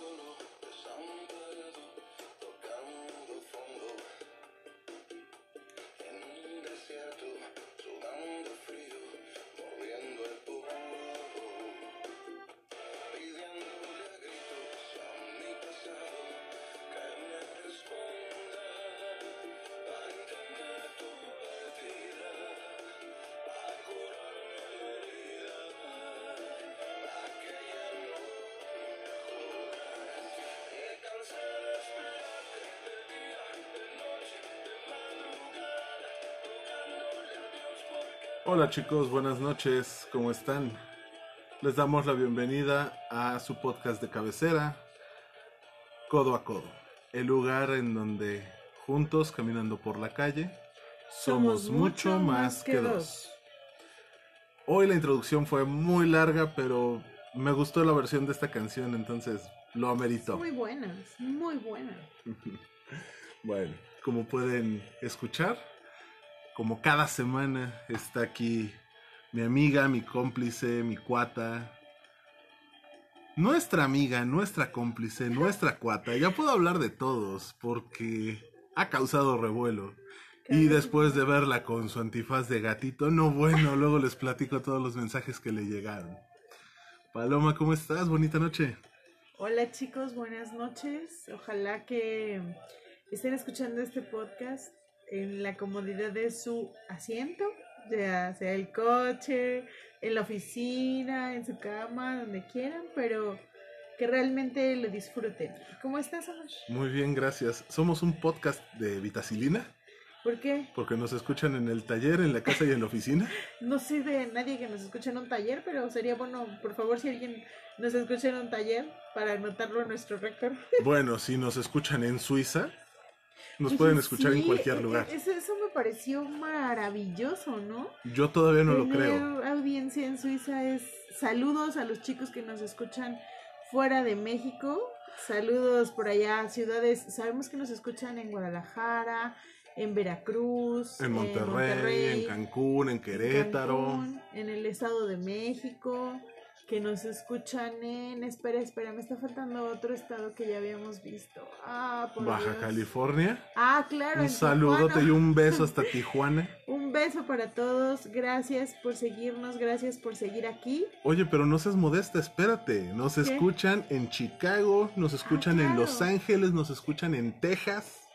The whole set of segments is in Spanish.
solo Hola chicos, buenas noches, ¿cómo están? Les damos la bienvenida a su podcast de cabecera, Codo a Codo, el lugar en donde juntos, caminando por la calle, somos, mucho más que dos. Hoy la introducción fue muy larga, pero me gustó la versión de esta canción, entonces lo ameritó. Muy buenas, muy buenas. bueno, como pueden escuchar, como cada semana está aquí mi amiga, mi cómplice, mi cuata. Nuestra amiga, nuestra cómplice, nuestra cuata. Ya puedo hablar de todos porque ha causado revuelo. Y después de verla con su antifaz de gatito, no bueno, luego les platico todos los mensajes que le llegaron. Paloma, ¿cómo estás? Bonita noche. Hola chicos, buenas noches. Ojalá que estén escuchando este podcast en la comodidad de su asiento, ya sea el coche, en la oficina, en su cama, donde quieran, pero que realmente lo disfruten. ¿Cómo estás, Amor? Muy bien, gracias. Somos un podcast de Vitacilina. ¿Por qué? Porque nos escuchan en el taller, en la casa y en la oficina. no sé de nadie que nos escuche en un taller, pero sería bueno, por favor, si alguien nos escucha en un taller, para anotarlo en nuestro récord. bueno, si nos escuchan en Suiza, nos pueden escuchar en cualquier e-, lugar. Eso, eso, me pareció maravilloso, ¿no? Yo todavía no lo creo. audiencia en Suiza es saludos a los chicos que nos escuchan fuera de México. Saludos por allá, ciudades. Sabemos que nos escuchan en Guadalajara, en Veracruz, en Monterrey, en, Cancún, en Querétaro, en el Estado de México, que nos escuchan en, espera, espera, me está faltando otro estado que ya habíamos visto. Ah, Baja California. Ah, claro. Un saludote y un beso hasta Tijuana. un beso para todos, gracias por seguirnos, gracias por seguir aquí. Oye, pero no seas modesta, espérate, nos escuchan en Chicago, nos escuchan en Los Ángeles, nos escuchan en Texas.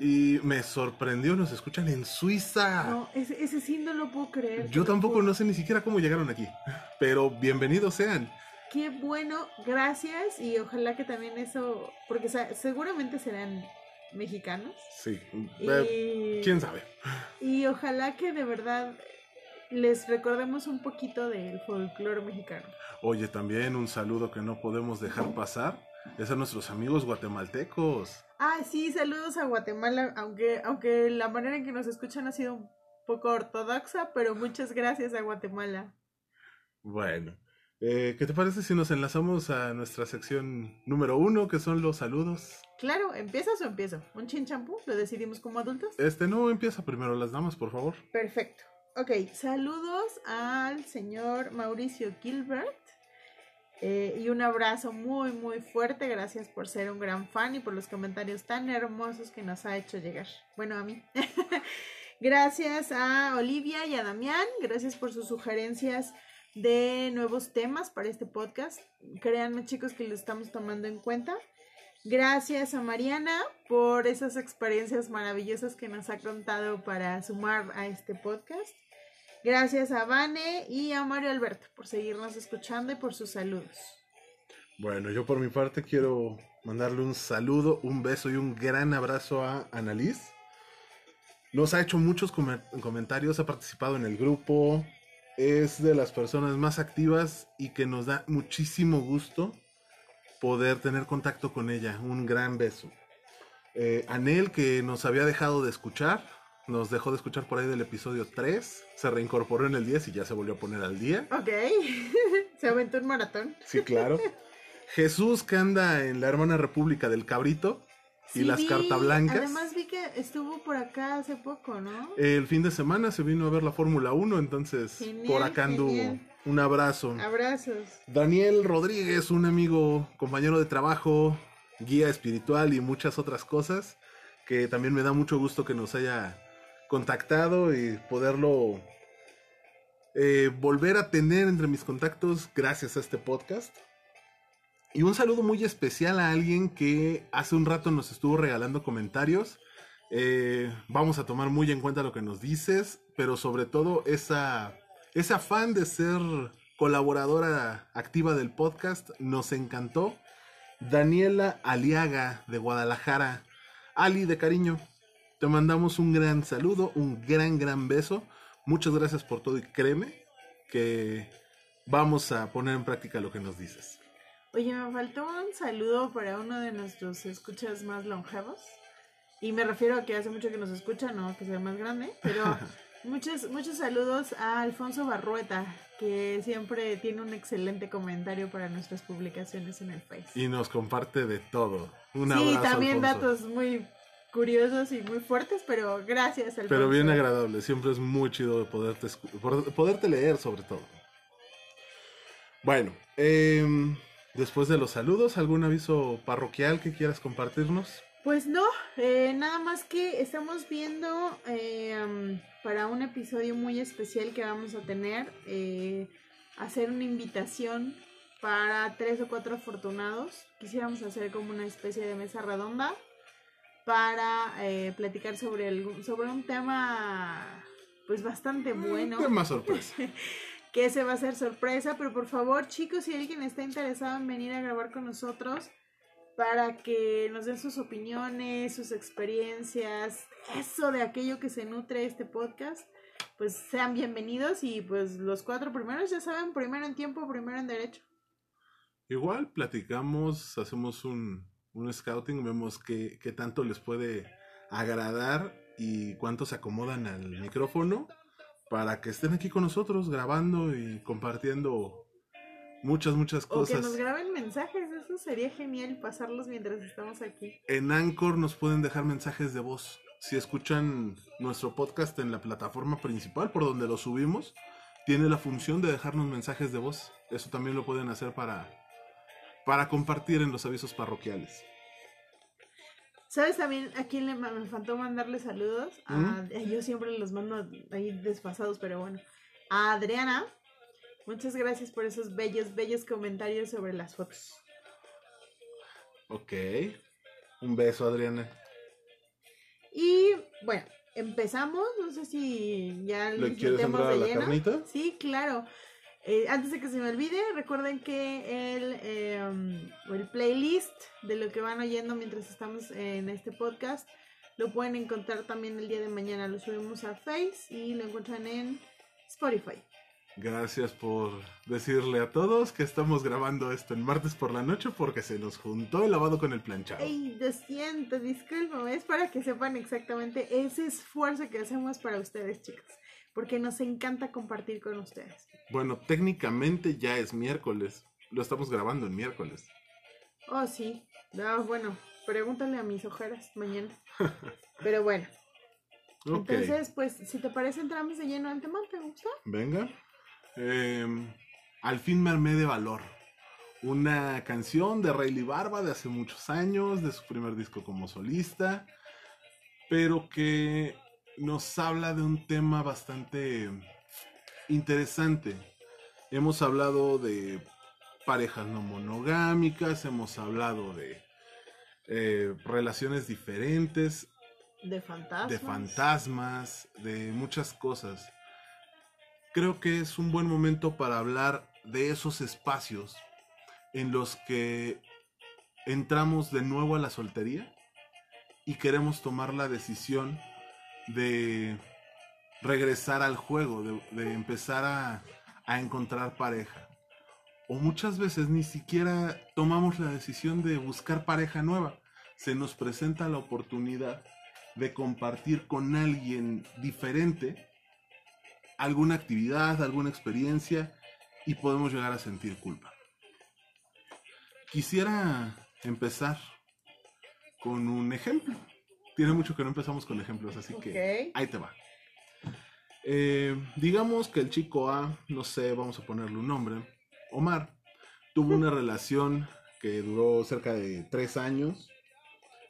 Y me sorprendió, nos escuchan en Suiza. No, ese, ese sí no lo puedo creer. Yo tampoco no sé ni siquiera cómo llegaron aquí, pero bienvenidos sean. Qué bueno, gracias y ojalá que también eso, porque seguramente serán mexicanos. Sí, eh, quién sabe. Y ojalá que de verdad les recordemos un poquito del folclore mexicano. Oye, también un saludo que no podemos dejar pasar es a nuestros amigos guatemaltecos. Ah, sí, saludos a Guatemala, aunque, aunque la manera en que nos escuchan ha sido un poco ortodoxa, pero muchas gracias a Guatemala. Bueno, eh, ¿qué te parece si nos enlazamos a nuestra sección número uno, que son los saludos? Claro, ¿empiezas o empiezo? ¿Un chin champú? ¿Lo decidimos como adultos? Este no, empieza primero las damas, por favor. Perfecto. Ok, saludos al señor Mauricio Gilbert. Eh, y un abrazo muy, muy fuerte. Gracias por ser un gran fan y por los comentarios tan hermosos que nos ha hecho llegar. Bueno, a mí. gracias a Olivia y a Damián. Gracias por sus sugerencias de nuevos temas para este podcast. Créanme, chicos, que lo estamos tomando en cuenta. Gracias a Mariana por esas experiencias maravillosas que nos ha contado para sumar a este podcast. Gracias a Vane y a Mario Alberto por seguirnos escuchando y por sus saludos. Bueno, yo por mi parte quiero mandarle un saludo, un beso y un gran abrazo a Annalise. Nos ha hecho muchos comentarios, ha participado en el grupo, es de las personas más activas y que nos da muchísimo gusto poder tener contacto con ella. Un gran beso. Eh, Anel, que nos había dejado de escuchar, nos dejó de escuchar por ahí del episodio 3. Se reincorporó en el 10 y ya se volvió a poner al día. Ok. se aventó un maratón. Sí, claro. Jesús que anda en la hermana república del Cabrito y las cartas blancas. Además vi que estuvo por acá hace poco, ¿no? El fin de semana se vino a ver la Fórmula 1, entonces por acá anduvo. Un abrazo. Abrazos. Daniel Rodríguez, un amigo, compañero de trabajo, guía espiritual y muchas otras cosas, que también me da mucho gusto que nos haya contactado y poderlo eh, volver a tener entre mis contactos gracias a este podcast. Y un saludo muy especial a alguien que hace un rato nos estuvo regalando comentarios. Eh, vamos a tomar muy en cuenta lo que nos dices, pero sobre todo esa, ese afán de ser colaboradora activa del podcast nos encantó. Daniela Aliaga de Guadalajara. Ali de cariño, te mandamos un gran saludo, un gran, gran beso. Muchas gracias por todo y créeme que vamos a poner en práctica lo que nos dices. Oye, me faltó un saludo para uno de nuestros escuchas más longevos. Y me refiero a que hace mucho que nos escucha, no que sea más grande, pero muchos, muchos saludos a Alfonso Barrueta, que siempre tiene un excelente comentario para nuestras publicaciones en el Face. Y nos comparte de todo. Un sí, abrazo, también Alfonso. datos muy curiosos y muy fuertes, pero gracias, Alfonso. Pero bien agradable, siempre es muy chido poderte, poderte leer sobre todo. Bueno, em, después de los saludos, ¿algún aviso parroquial que quieras compartirnos? Pues no, eh, nada más que estamos viendo eh, um, para un episodio muy especial que vamos a tener, eh, hacer una invitación para tres o cuatro afortunados. Quisiéramos hacer como una especie de mesa redonda para eh, platicar sobre, el, sobre un tema pues bastante bueno Tema sorpresa. que ese va a ser sorpresa, pero por favor, chicos, si alguien está interesado en venir a grabar con nosotros para que nos den sus opiniones, sus experiencias, eso de aquello que se nutre este podcast, pues sean bienvenidos y pues los cuatro primeros ya saben, primero en tiempo, primero en derecho. Igual platicamos, hacemos un, un scouting, vemos qué, qué tanto les puede agradar y cuánto se acomodan al micrófono para que estén aquí con nosotros grabando y compartiendo muchas, muchas O que cosas. nos graben mensajes, eso sería genial pasarlos mientras estamos aquí. En Anchor nos pueden dejar mensajes de voz. Si escuchan nuestro podcast en la plataforma principal por donde lo subimos, tiene la función de dejarnos mensajes de voz. Eso también lo pueden hacer para, para compartir en los avisos parroquiales. ¿Sabes también a quién le me faltó mandarle saludos? A- yo siempre los mando ahí desfasados, pero bueno. A Adriana. Muchas gracias por esos bellos, bellos comentarios sobre las fotos. Ok. Un beso, Adriana. Y bueno, empezamos. No sé si ya ¿Le metemos entrar a de la lleno. carnita? Sí, claro. Eh, antes de que se me olvide, recuerden que el, eh, el playlist de lo que van oyendo mientras estamos en este podcast lo pueden encontrar también el día de mañana. Lo subimos a Face y lo encuentran en Spotify. Gracias por decirle a todos que estamos grabando esto en martes por la noche porque se nos juntó el lavado con el planchado. Ey, lo siento, discúlpame, es para que sepan exactamente ese esfuerzo que hacemos para ustedes, chicos. Porque nos encanta compartir con ustedes. Bueno, técnicamente ya es miércoles. Lo estamos grabando en miércoles. Oh, sí. No, bueno, pregúntale a mis ojeras mañana. Pero bueno, entonces, pues, si te parece, entramos de lleno al tema, ¿te gusta? Venga. Em, al fin me armé de valor. Una canción de Rayleigh Barba de hace muchos años, de su primer disco como solista, pero que nos habla de un tema bastante interesante. Hemos hablado de parejas no monogámicas, hemos hablado de eh, relaciones diferentes, De fantasmas. de fantasmas, de muchas cosas. Creo que es un buen momento para hablar de esos espacios en los que entramos de nuevo a la soltería y queremos tomar la decisión de regresar al juego, de, empezar a, a encontrar pareja. O muchas veces ni siquiera tomamos la decisión de buscar pareja nueva. Se nos presenta la oportunidad de compartir con alguien diferente alguna actividad, alguna experiencia y podemos llegar a sentir culpa. Quisiera empezar con un ejemplo. Tiene mucho que no empezamos con ejemplos, así que ahí te va. Eh, digamos que el chico A, no sé, vamos a ponerle un nombre, Omar, tuvo una relación que duró cerca de tres años.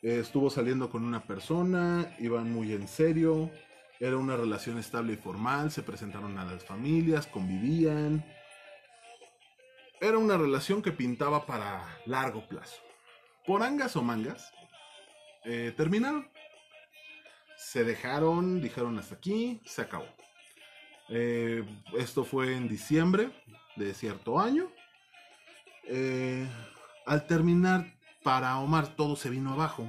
Eh, estuvo saliendo con una persona, iban muy en serio, era una relación estable y formal, se presentaron a las familias, convivían. Era una relación que pintaba para largo plazo. Por angas o mangas, eh, terminaron. Se dejaron, dijeron hasta aquí, se acabó. Eh, esto fue en diciembre de cierto año. Eh, al terminar, para Omar todo se vino abajo.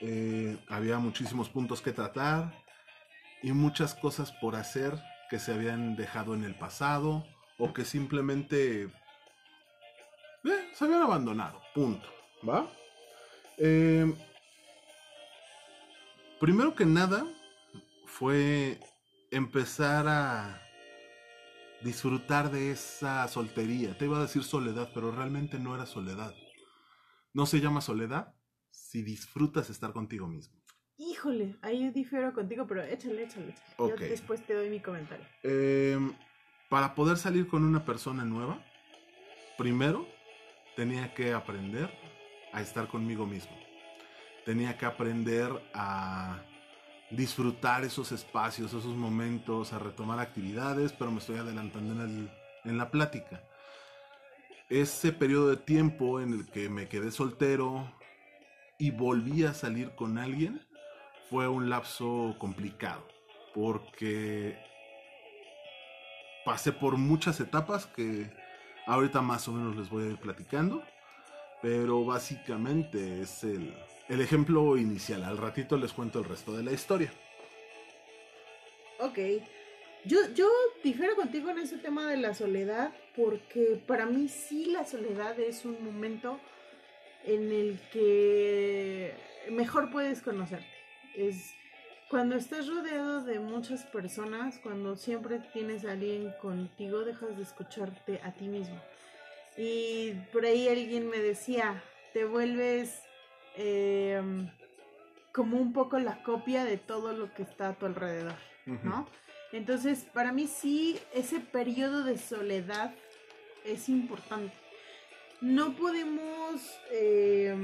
Eh, había muchísimos puntos que tratar. y muchas cosas por hacer que se habían dejado en el pasado o que simplemente se habían abandonado. Punto. ¿Va? Eh, primero que nada fue empezar a disfrutar de esa soltería. Te iba a decir soledad, pero realmente no era soledad. No se llama soledad si disfrutas estar contigo mismo. Híjole, ahí difiero contigo, pero échale, échale, échale. Yo Ok. después te doy mi comentario. Em, para poder salir con una persona nueva, primero tenía que aprender a estar conmigo mismo. Tenía que aprender a disfrutar esos espacios, esos momentos, a retomar actividades, pero me estoy adelantando en, el- en la plática. Ese periodo de tiempo en el que me quedé soltero y volví a salir con alguien fue un lapso complicado, porque pasé por muchas etapas que ahorita más o menos les voy a ir platicando, pero básicamente es el, el ejemplo inicial. Al ratito les cuento el resto de la historia. Ok. Yo, yo difiero contigo en ese tema de la soledad, porque para mí sí la soledad es un momento en el que mejor puedes conocerte. Es cuando estás rodeado de muchas personas, cuando siempre tienes a alguien contigo, dejas de escucharte a ti mismo. Y por ahí alguien me decía, te vuelves eh, como un poco la copia de todo lo que está a tu alrededor. ¿no? Entonces, para mí sí, ese periodo de soledad es importante. No podemos, eh,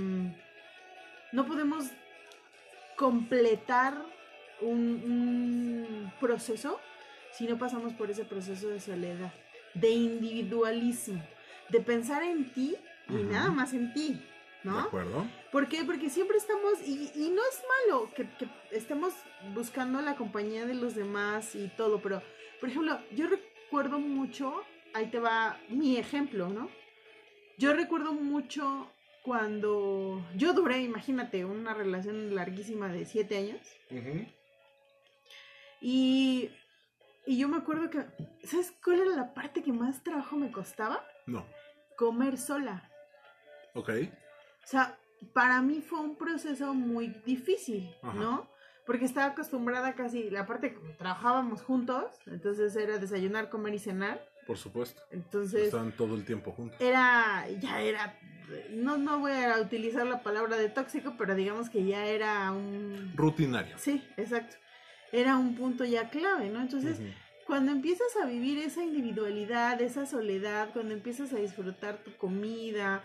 no podemos completar un, un proceso si no pasamos por ese proceso de soledad, de individualismo, de pensar en ti y nada más en ti, ¿De ¿no? acuerdo? ¿Por qué? Porque siempre estamos, y, y no es malo que, que estemos buscando la compañía de los demás y todo, pero, por ejemplo, yo recuerdo mucho, ahí te va mi ejemplo, ¿no? Yo recuerdo mucho cuando yo duré, imagínate, una relación larguísima de siete años, y, y yo me acuerdo que, ¿sabes cuál era la parte que más trabajo me costaba? No. Comer sola. Ok. O sea, para mí fue un proceso muy difícil, Ajá. ¿no? Porque estaba acostumbrada casi, la parte que trabajábamos juntos, entonces era desayunar, comer y cenar. Por supuesto. Entonces Están todo el tiempo juntos. era, ya era, no, no voy a utilizar la palabra de tóxico, pero digamos que ya era un... Rutinario. Sí, exacto. Era un punto ya clave, ¿no? Entonces, cuando empiezas a vivir esa individualidad, esa soledad, cuando empiezas a disfrutar tu comida,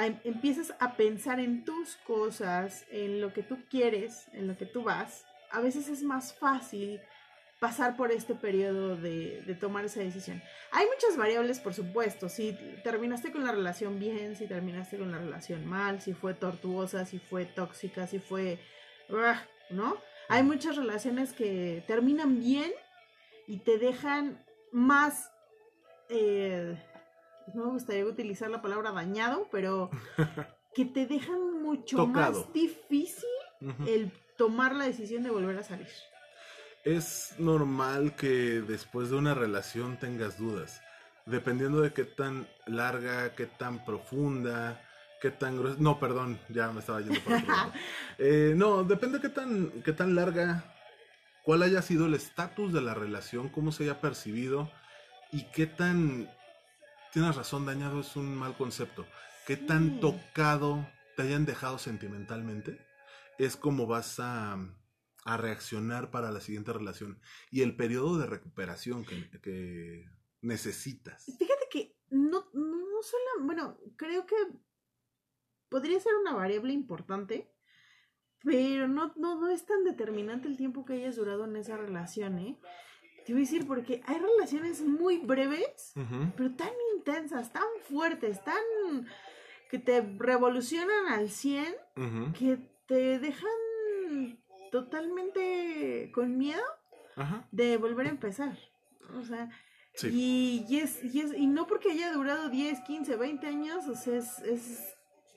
a- empiezas a pensar en tus cosas, en lo que tú quieres, en lo que tú vas, a veces es más fácil pasar por este periodo de, de tomar esa decisión. Hay muchas variables, por supuesto, si terminaste con la relación bien, si terminaste con la relación mal, si fue tortuosa, si fue tóxica, si fue... ugh, ¿No? Hay muchas relaciones que terminan bien y te dejan más... eh, no me gustaría utilizar la palabra dañado, pero que te dejan mucho Tocado. más difícil el tomar la decisión de volver a salir. Es normal que después de una relación tengas dudas, dependiendo de qué tan larga, qué tan profunda, qué tan gruesa. No, perdón, ya me estaba yendo por otro lado. Eh, no, depende de qué tan, qué tan larga, cuál haya sido el estatus de la relación, cómo se haya percibido y qué tan. Tienes razón, dañado es un mal concepto. Qué tan tocado te hayan dejado sentimentalmente es como vas a, a reaccionar para la siguiente relación y el periodo de recuperación que, que necesitas. Fíjate que no, no solo, bueno, creo que podría ser una variable importante, pero no, no, no es tan determinante el tiempo que hayas durado en esa relación, ¿eh? Te voy a decir porque hay relaciones muy breves, pero tan intensas, tan fuertes, tan que te revolucionan al 100, Ujú. que te dejan totalmente con miedo Ajá. de volver a empezar. O sea, Sí. y, y es, y, es- y no porque haya durado 10, 15, 20 años, o sea, es, es-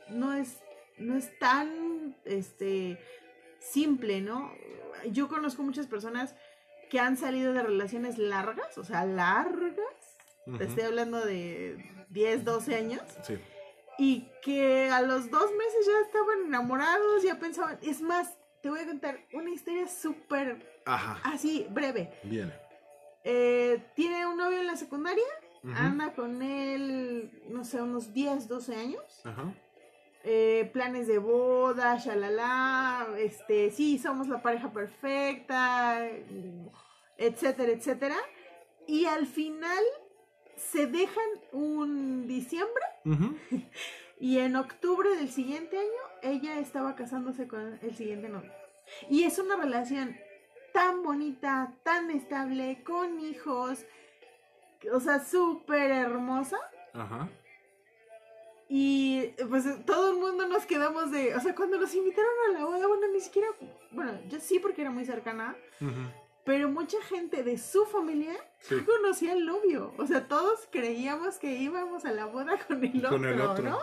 no es no es tan este simple, ¿no? Yo conozco muchas personas que han salido de relaciones largas, o sea, largas. Te estoy hablando de 10, 12 años. Sí. Y que a los dos meses ya estaban enamorados, ya pensaban. Es más, te voy a contar una historia súper así, breve. Bien. Eh, tiene un novio en la secundaria, anda con él, no sé, unos 10, 12 años. Ajá. Eh, planes de boda, shalala, este, sí, somos la pareja perfecta, etcétera, etcétera. Y al final se dejan un diciembre y en octubre del siguiente año ella estaba casándose con el siguiente novio. Y es una relación tan bonita, tan estable, con hijos, o sea, súper hermosa. Ajá. Y pues todo el mundo nos quedamos de, o sea, cuando nos invitaron a la boda, bueno, ni siquiera, bueno, yo sí porque era muy cercana, Ujú. pero mucha gente de su familia Sí. conocía al novio. O sea, todos creíamos que íbamos a la boda con el otro, Con el otro. ¿no?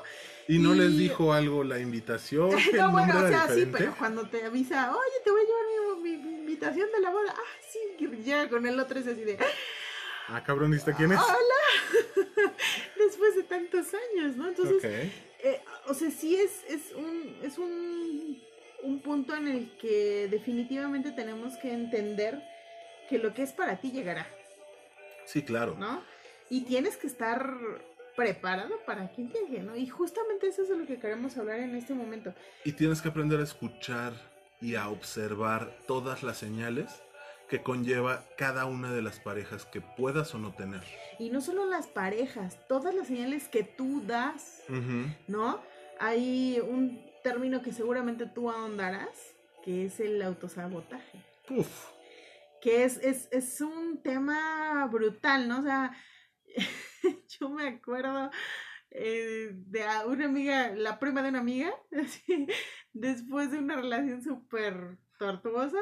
Y no Y- les dijo algo la invitación. No, bueno, o sea, sí, pero cuando te avisa, oye, te voy a llevar mi, mi- mi invitación de la boda, ah, sí, que llega con el otro es así de, Ah, cabrón, ¿viste quién es? hola, después de tantos años, ¿no? Entonces, eh, o sea, sí es, es un, es un, un punto en el que definitivamente tenemos que entender que lo que es para ti llegará, Sí, claro. ¿no? Y tienes que estar preparado para que llegue, ¿no? Y justamente eso es de lo que queremos hablar en este momento. Y tienes que aprender a escuchar y a observar todas las señales que conlleva cada una de las parejas que puedas o no tener. Y no solo las parejas, todas las señales que tú das. ¿no? Hay un término que seguramente tú ahondarás, que es el autosabotaje. Uf. que es, es, es un tema brutal, ¿no? O sea, yo me acuerdo eh, de una amiga, la prima de una amiga, así, después de una relación súper tortuosa,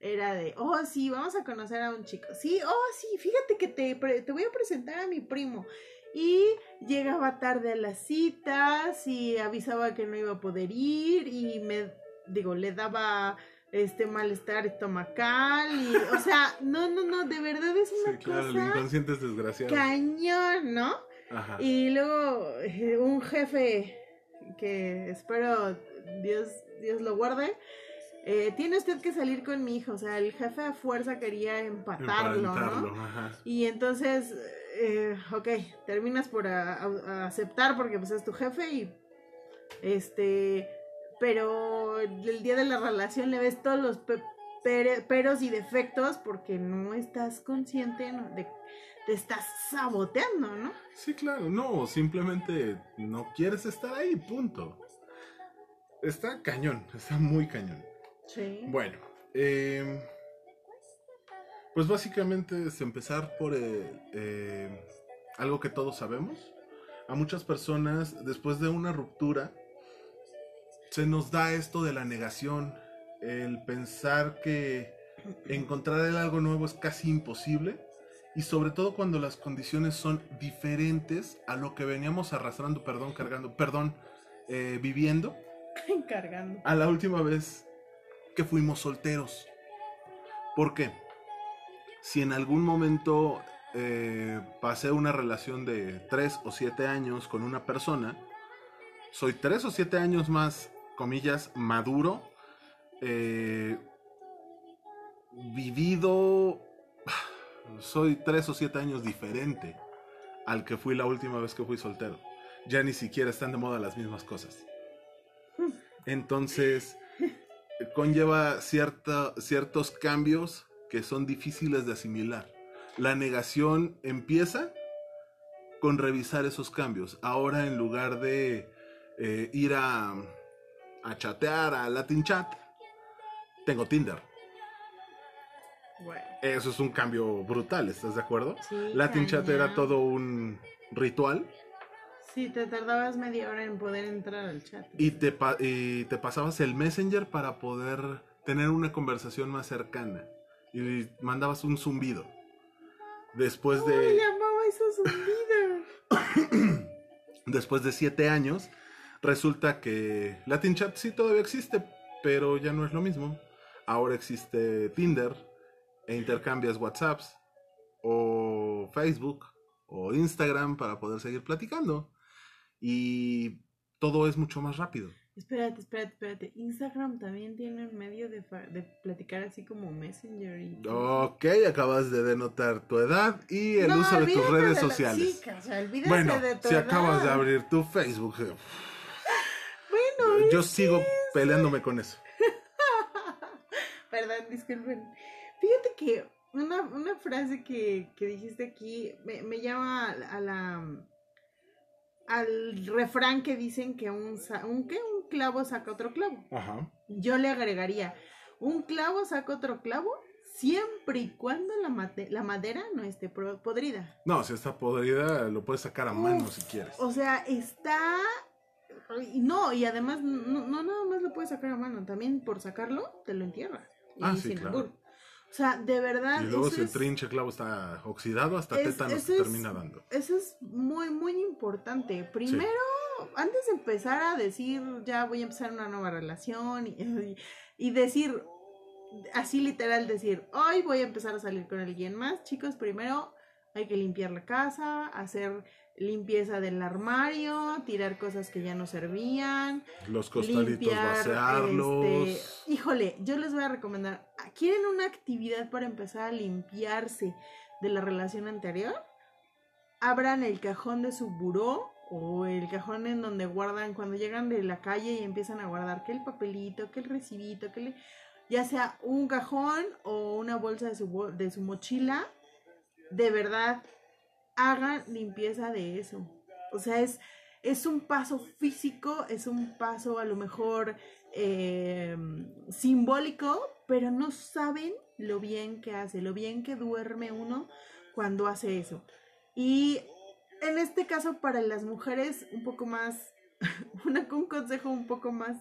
era de, oh, sí, vamos a conocer a un chico. Sí, oh, sí, fíjate que te, te voy a presentar a mi primo. Y llegaba tarde a las citas y avisaba que no iba a poder ir y me, digo, le daba este malestar estomacal y, o sea, no, no, no, de verdad es una Sí, claro, el inconsciente es desgraciado. cañón, ¿no? Ajá. Y luego eh, un jefe que espero Dios, Dios lo guarde. Eh, tiene usted que salir con mi hijo, o sea, el jefe a fuerza quería empatarlo, ¿no? Emparentarlo, ajá. Y entonces, eh, ok, terminas por a- a- a aceptar porque pues es tu jefe y este, pero el día de la relación le ves todos los pe- peros y defectos porque no estás consciente ¿no? de te estás saboteando, ¿no? Sí, claro. No, simplemente no quieres estar ahí, punto. Está cañón, está muy cañón. Sí. Bueno, eh, pues básicamente es empezar por eh, eh, algo que todos sabemos. A muchas personas, después de una ruptura, se nos da esto de la negación, el pensar que encontrar algo nuevo es casi imposible y sobre todo cuando las condiciones son diferentes a lo que veníamos arrastrando, perdón, cargando, perdón, eh, viviendo Encargando. a la última vez que fuimos solteros. ¿Por qué? Si en algún momento eh, pasé una relación de 3 o 7 años con una persona, soy 3 o 7 años más, comillas, maduro, eh, vivido, soy 3 o 7 años diferente al que fui la última vez que fui soltero. Ya ni siquiera están de moda las mismas cosas. Entonces, conlleva cierta- ciertos cambios que son difíciles de asimilar. La negación empieza con revisar esos cambios. Ahora, en lugar de eh, ir a, a chatear a Latin Chat, tengo Tinder. Bueno. Eso es un cambio brutal, ¿estás de acuerdo? Sí, Latin Chat era todo un ritual Sí, te tardabas media hora en poder entrar al chat. y te, pa- y te pasabas el Messenger para poder tener una conversación más cercana y mandabas un zumbido. Después ¿Cómo le de, llamaba eso zumbido? después de siete años, resulta que Latin Chat sí todavía existe, pero ya no es lo mismo. Ahora existe Tinder e intercambias WhatsApps o Facebook o Instagram para poder seguir platicando. Y todo es mucho más rápido. Espérate, espérate, espérate. Instagram también tiene un medio de, de platicar así como Messenger. Y... Ok, acabas de denotar tu edad y el No, uso de tus redes de sociales. sí, o sea, olvídate bueno, de tu si acabas de abrir tu Facebook, eh, Bueno, yo sigo peleándome con eso. Perdón, disculpen. Fíjate que una, una frase que, que dijiste aquí me, me llama a la al refrán que dicen que un, un, ¿qué? un clavo saca otro clavo. Ajá. Yo le agregaría, un clavo saca otro clavo siempre y cuando la, mate- la madera no esté podrida. No, si está podrida, lo puedes sacar a mano si quieres. O sea, está... No, y además no, no nada más lo puedes sacar a mano, también por sacarlo te lo entierra. Y Ah, sí, claro. O sea, de verdad... Y luego si el es- trinche clavo está oxidado, hasta Es- tétanos te termina dando. Eso es muy, muy importante. Primero, antes de empezar a decir, ya voy a empezar una nueva relación y, y- y decir, así literal, decir, hoy voy a empezar a salir con alguien más, chicos, primero hay que limpiar la casa, hacer limpieza del armario, tirar cosas que ya no servían, Los costalitos limpiar, vaciarlos. este, híjole, yo les voy a recomendar, ¿quieren una actividad para empezar a limpiarse de la relación anterior? Abran el cajón de su buró o el cajón en donde guardan cuando llegan de la calle y empiezan a guardar que el papelito, que el recibito, que le- ya sea un cajón o una bolsa de su, de su mochila, de verdad hagan limpieza de eso. O sea, es, es un paso físico, es un paso a lo mejor eh, simbólico, pero no saben lo bien que hace, lo bien que duerme uno cuando hace eso. Y en este caso para las mujeres un poco más, una, un consejo un poco más,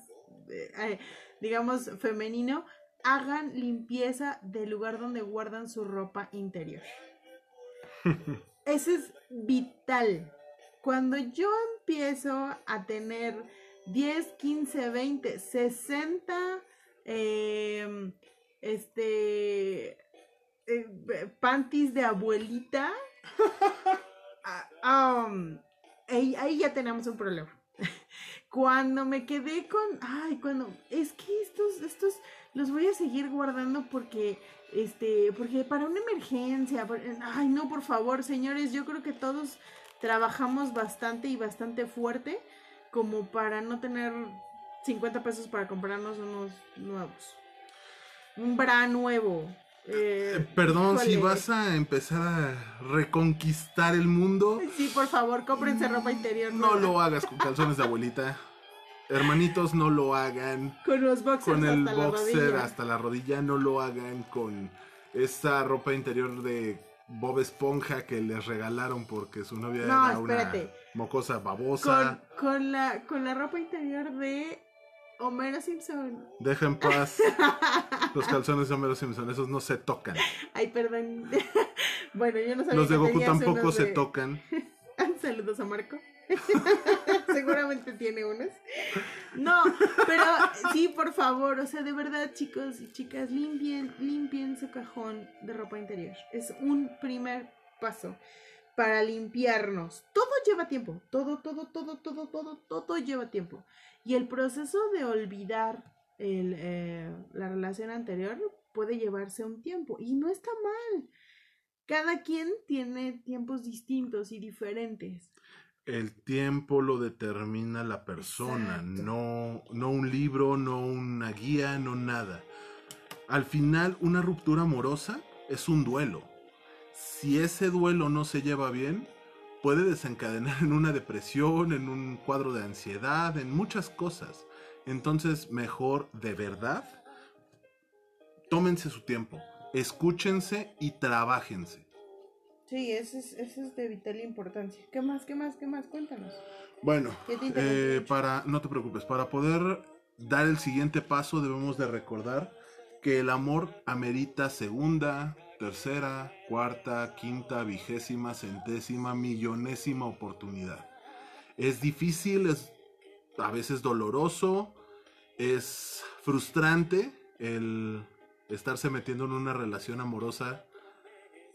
eh, eh, digamos, femenino, hagan limpieza del lugar donde guardan su ropa interior. Eso es vital. Cuando yo empiezo a tener 10, 15, 20, 60, eh, este, eh, panties de abuelita, ah, um, ahí, ahí ya tenemos un problema. Cuando me quedé con, ay, cuando, es que estos, estos los voy a seguir guardando porque, este, porque para una emergencia, ay, no, por favor, señores, yo creo que todos trabajamos bastante y bastante fuerte como para no tener 50 pesos para comprarnos unos nuevos. Un bra nuevo. eh, Eh, Perdón, si vas a empezar a reconquistar el mundo, Sí, por favor, cómprense ropa interior. no nueva. lo hagas con calzones de abuelita. Hermanitos, no lo hagan Con los boxers con el hasta la boxer rodilla. hasta la rodilla. No lo hagan con esa ropa interior de Bob Esponja que les regalaron porque su novia No, era una mocosa Con, babosa. con la, con la ropa interior de Homero Simpson. Deja en paz los calzones de Homero Simpson. Esos no se tocan. Ay, perdón. bueno, yo no sabía Los de Goku tampoco se tocan. Saludos a Marco. Seguramente tiene unos. No, pero sí, por favor, o sea, de verdad, chicos y chicas, limpien, limpien su cajón de ropa interior. Es un primer paso para limpiarnos. Todo lleva tiempo, todo, todo, todo, todo, todo, todo lleva tiempo. Y el proceso de olvidar el, eh, la relación anterior puede llevarse un tiempo y no está mal. Cada quien tiene tiempos distintos y diferentes. El tiempo lo determina la persona, no, no un libro, no una guía, no nada. Al final, una ruptura amorosa es un duelo. Si ese duelo no se lleva bien, puede desencadenar en una depresión, en un cuadro de ansiedad, en muchas cosas. Entonces, mejor de verdad, tómense su tiempo, escúchense y trabajense. Sí, eso es, eso es de vital importancia. ¿Qué más, qué más, qué más? Cuéntanos. Bueno, ¿Qué te interesa eh, para, no te preocupes, para poder dar el siguiente paso debemos de recordar que el amor amerita segunda, tercera, cuarta, quinta, vigésima, centésima, millonésima oportunidad. Es difícil, es a veces doloroso, es frustrante el estarse metiendo en una relación amorosa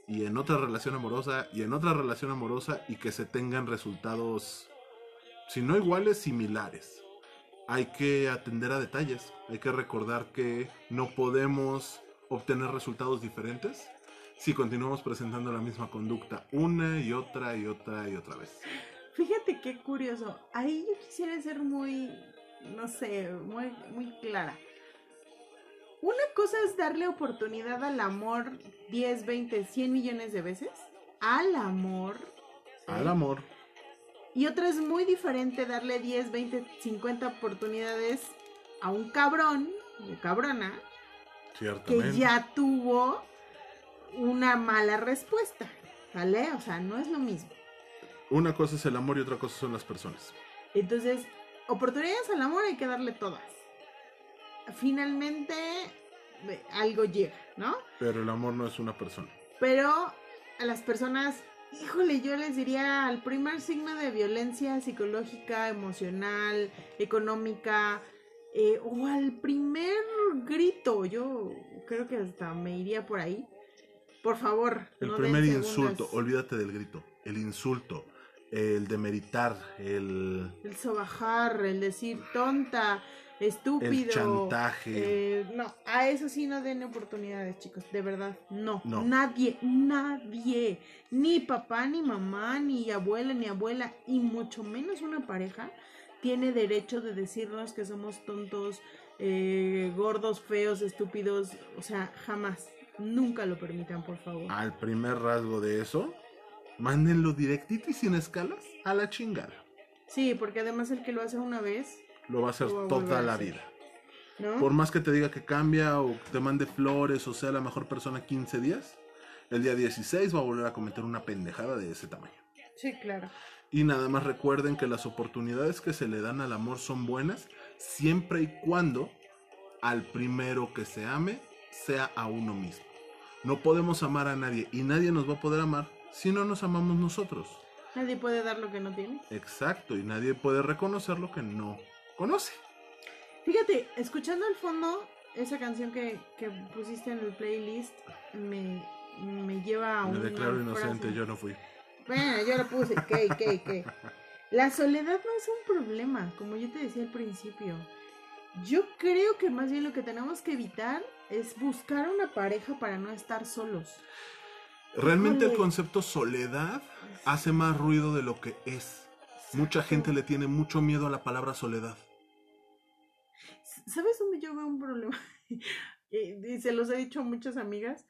y en otra relación amorosa y en otra relación amorosa y que se tengan resultados, si no iguales, similares. Hay que atender a detalles, hay que recordar que no podemos obtener resultados diferentes si continuamos presentando la misma conducta una y otra y otra y otra vez. Fíjate qué curioso. Ahí yo quisiera ser muy, no sé, muy, muy clara. Una cosa es darle oportunidad al amor 10, 20, 100 millones de veces. Al amor. Al amor. Y otra es muy diferente darle 10, 20, 50 oportunidades a un cabrón o cabrona que ya tuvo una mala respuesta. ¿Vale? O sea, no es lo mismo. Una cosa es el amor y otra cosa son las personas. Entonces, oportunidades al amor hay que darle todas finalmente algo llega, ¿no? Pero el amor no es una persona. Pero a las personas, híjole, yo les diría al primer signo de violencia psicológica, emocional, económica, eh, o al primer grito, yo creo que hasta me iría por ahí. Por favor. El primer insulto, olvídate del grito, el insulto, el demeritar, el... El sobajar, el decir tonta, estúpido. El chantaje. Eh, no, a eso sí no den oportunidades, chicos, de verdad, no. Nadie, nadie, ni papá, ni mamá, ni abuela, ni abuela, y mucho menos una pareja, tiene derecho de decirnos que somos tontos, eh, gordos, feos, estúpidos, o sea, jamás. Nunca lo permitan, por favor. Al primer rasgo de eso, mándenlo directito y sin escalas a la chingada. Sí, porque además el que lo hace una vez lo va a hacer toda la vida. Por más que te diga que cambia o te mande flores o sea la mejor persona 15 días, el día 16 va a volver a cometer una pendejada de ese tamaño. Sí, claro. Y nada más recuerden que las oportunidades que se le dan al amor son buenas siempre y cuando al primero que se ame sea a uno mismo. No podemos amar a nadie y nadie nos va a poder amar si no nos amamos nosotros. Nadie puede dar lo que no tiene. Exacto, y nadie puede reconocer lo que no conoce. Fíjate, escuchando al fondo esa canción que, pusiste en el playlist, me, lleva a un. Me declaro inocente, yo no fui. Bueno, yo lo puse, ¿qué, qué, qué? La soledad no es un problema, como yo te decía al principio. Yo creo que más bien lo que tenemos que evitar es buscar una pareja para no estar solos. Realmente el concepto soledad hace más ruido de lo que es. Mucha gente le tiene mucho miedo a la palabra soledad. ¿Sabes dónde yo veo un problema? y se los he dicho a muchas amigas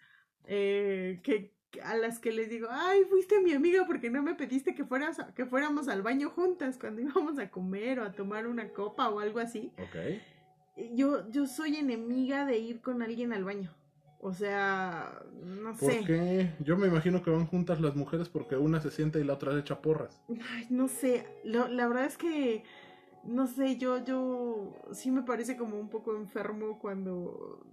eh, que a las que les digo, ay, fuiste mi amiga porque no me pediste que fueras que fuéramos al baño juntas cuando íbamos a comer o a tomar una copa o algo así. Ok. Yo, yo soy enemiga de ir con alguien al baño. O sea, no sé. ¿Por qué? Yo me imagino que van juntas las mujeres porque una se sienta y la otra le echa porras. Ay, no sé. la verdad es que, no sé, yo, yo sí me parece como un poco enfermo cuando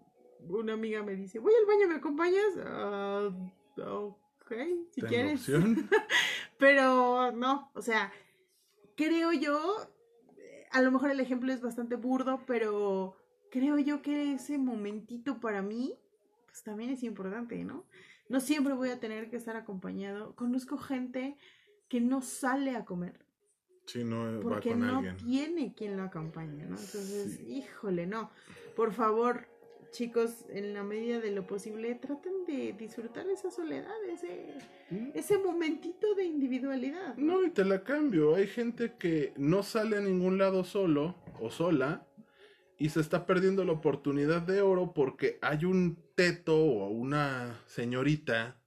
una amiga me dice, voy al baño, ¿me acompañas? Uh, ok, si quieres. Pero no, o sea, creo yo, a lo mejor el ejemplo es bastante burdo, pero creo yo que ese momentito para mí pues también es importante, ¿no? No siempre voy a tener que estar acompañado. Conozco gente que no sale a comer. Sí, no porque no tiene quien lo acompañe, ¿no? Entonces, híjole, no. Por favor, chicos, en la medida de lo posible, traten de disfrutar esa soledad, ese, ¿Mm? ese momentito de individualidad. ¿no? y te la cambio. Hay gente que no sale a ningún lado solo o sola y se está perdiendo la oportunidad de oro porque hay un teto o una señorita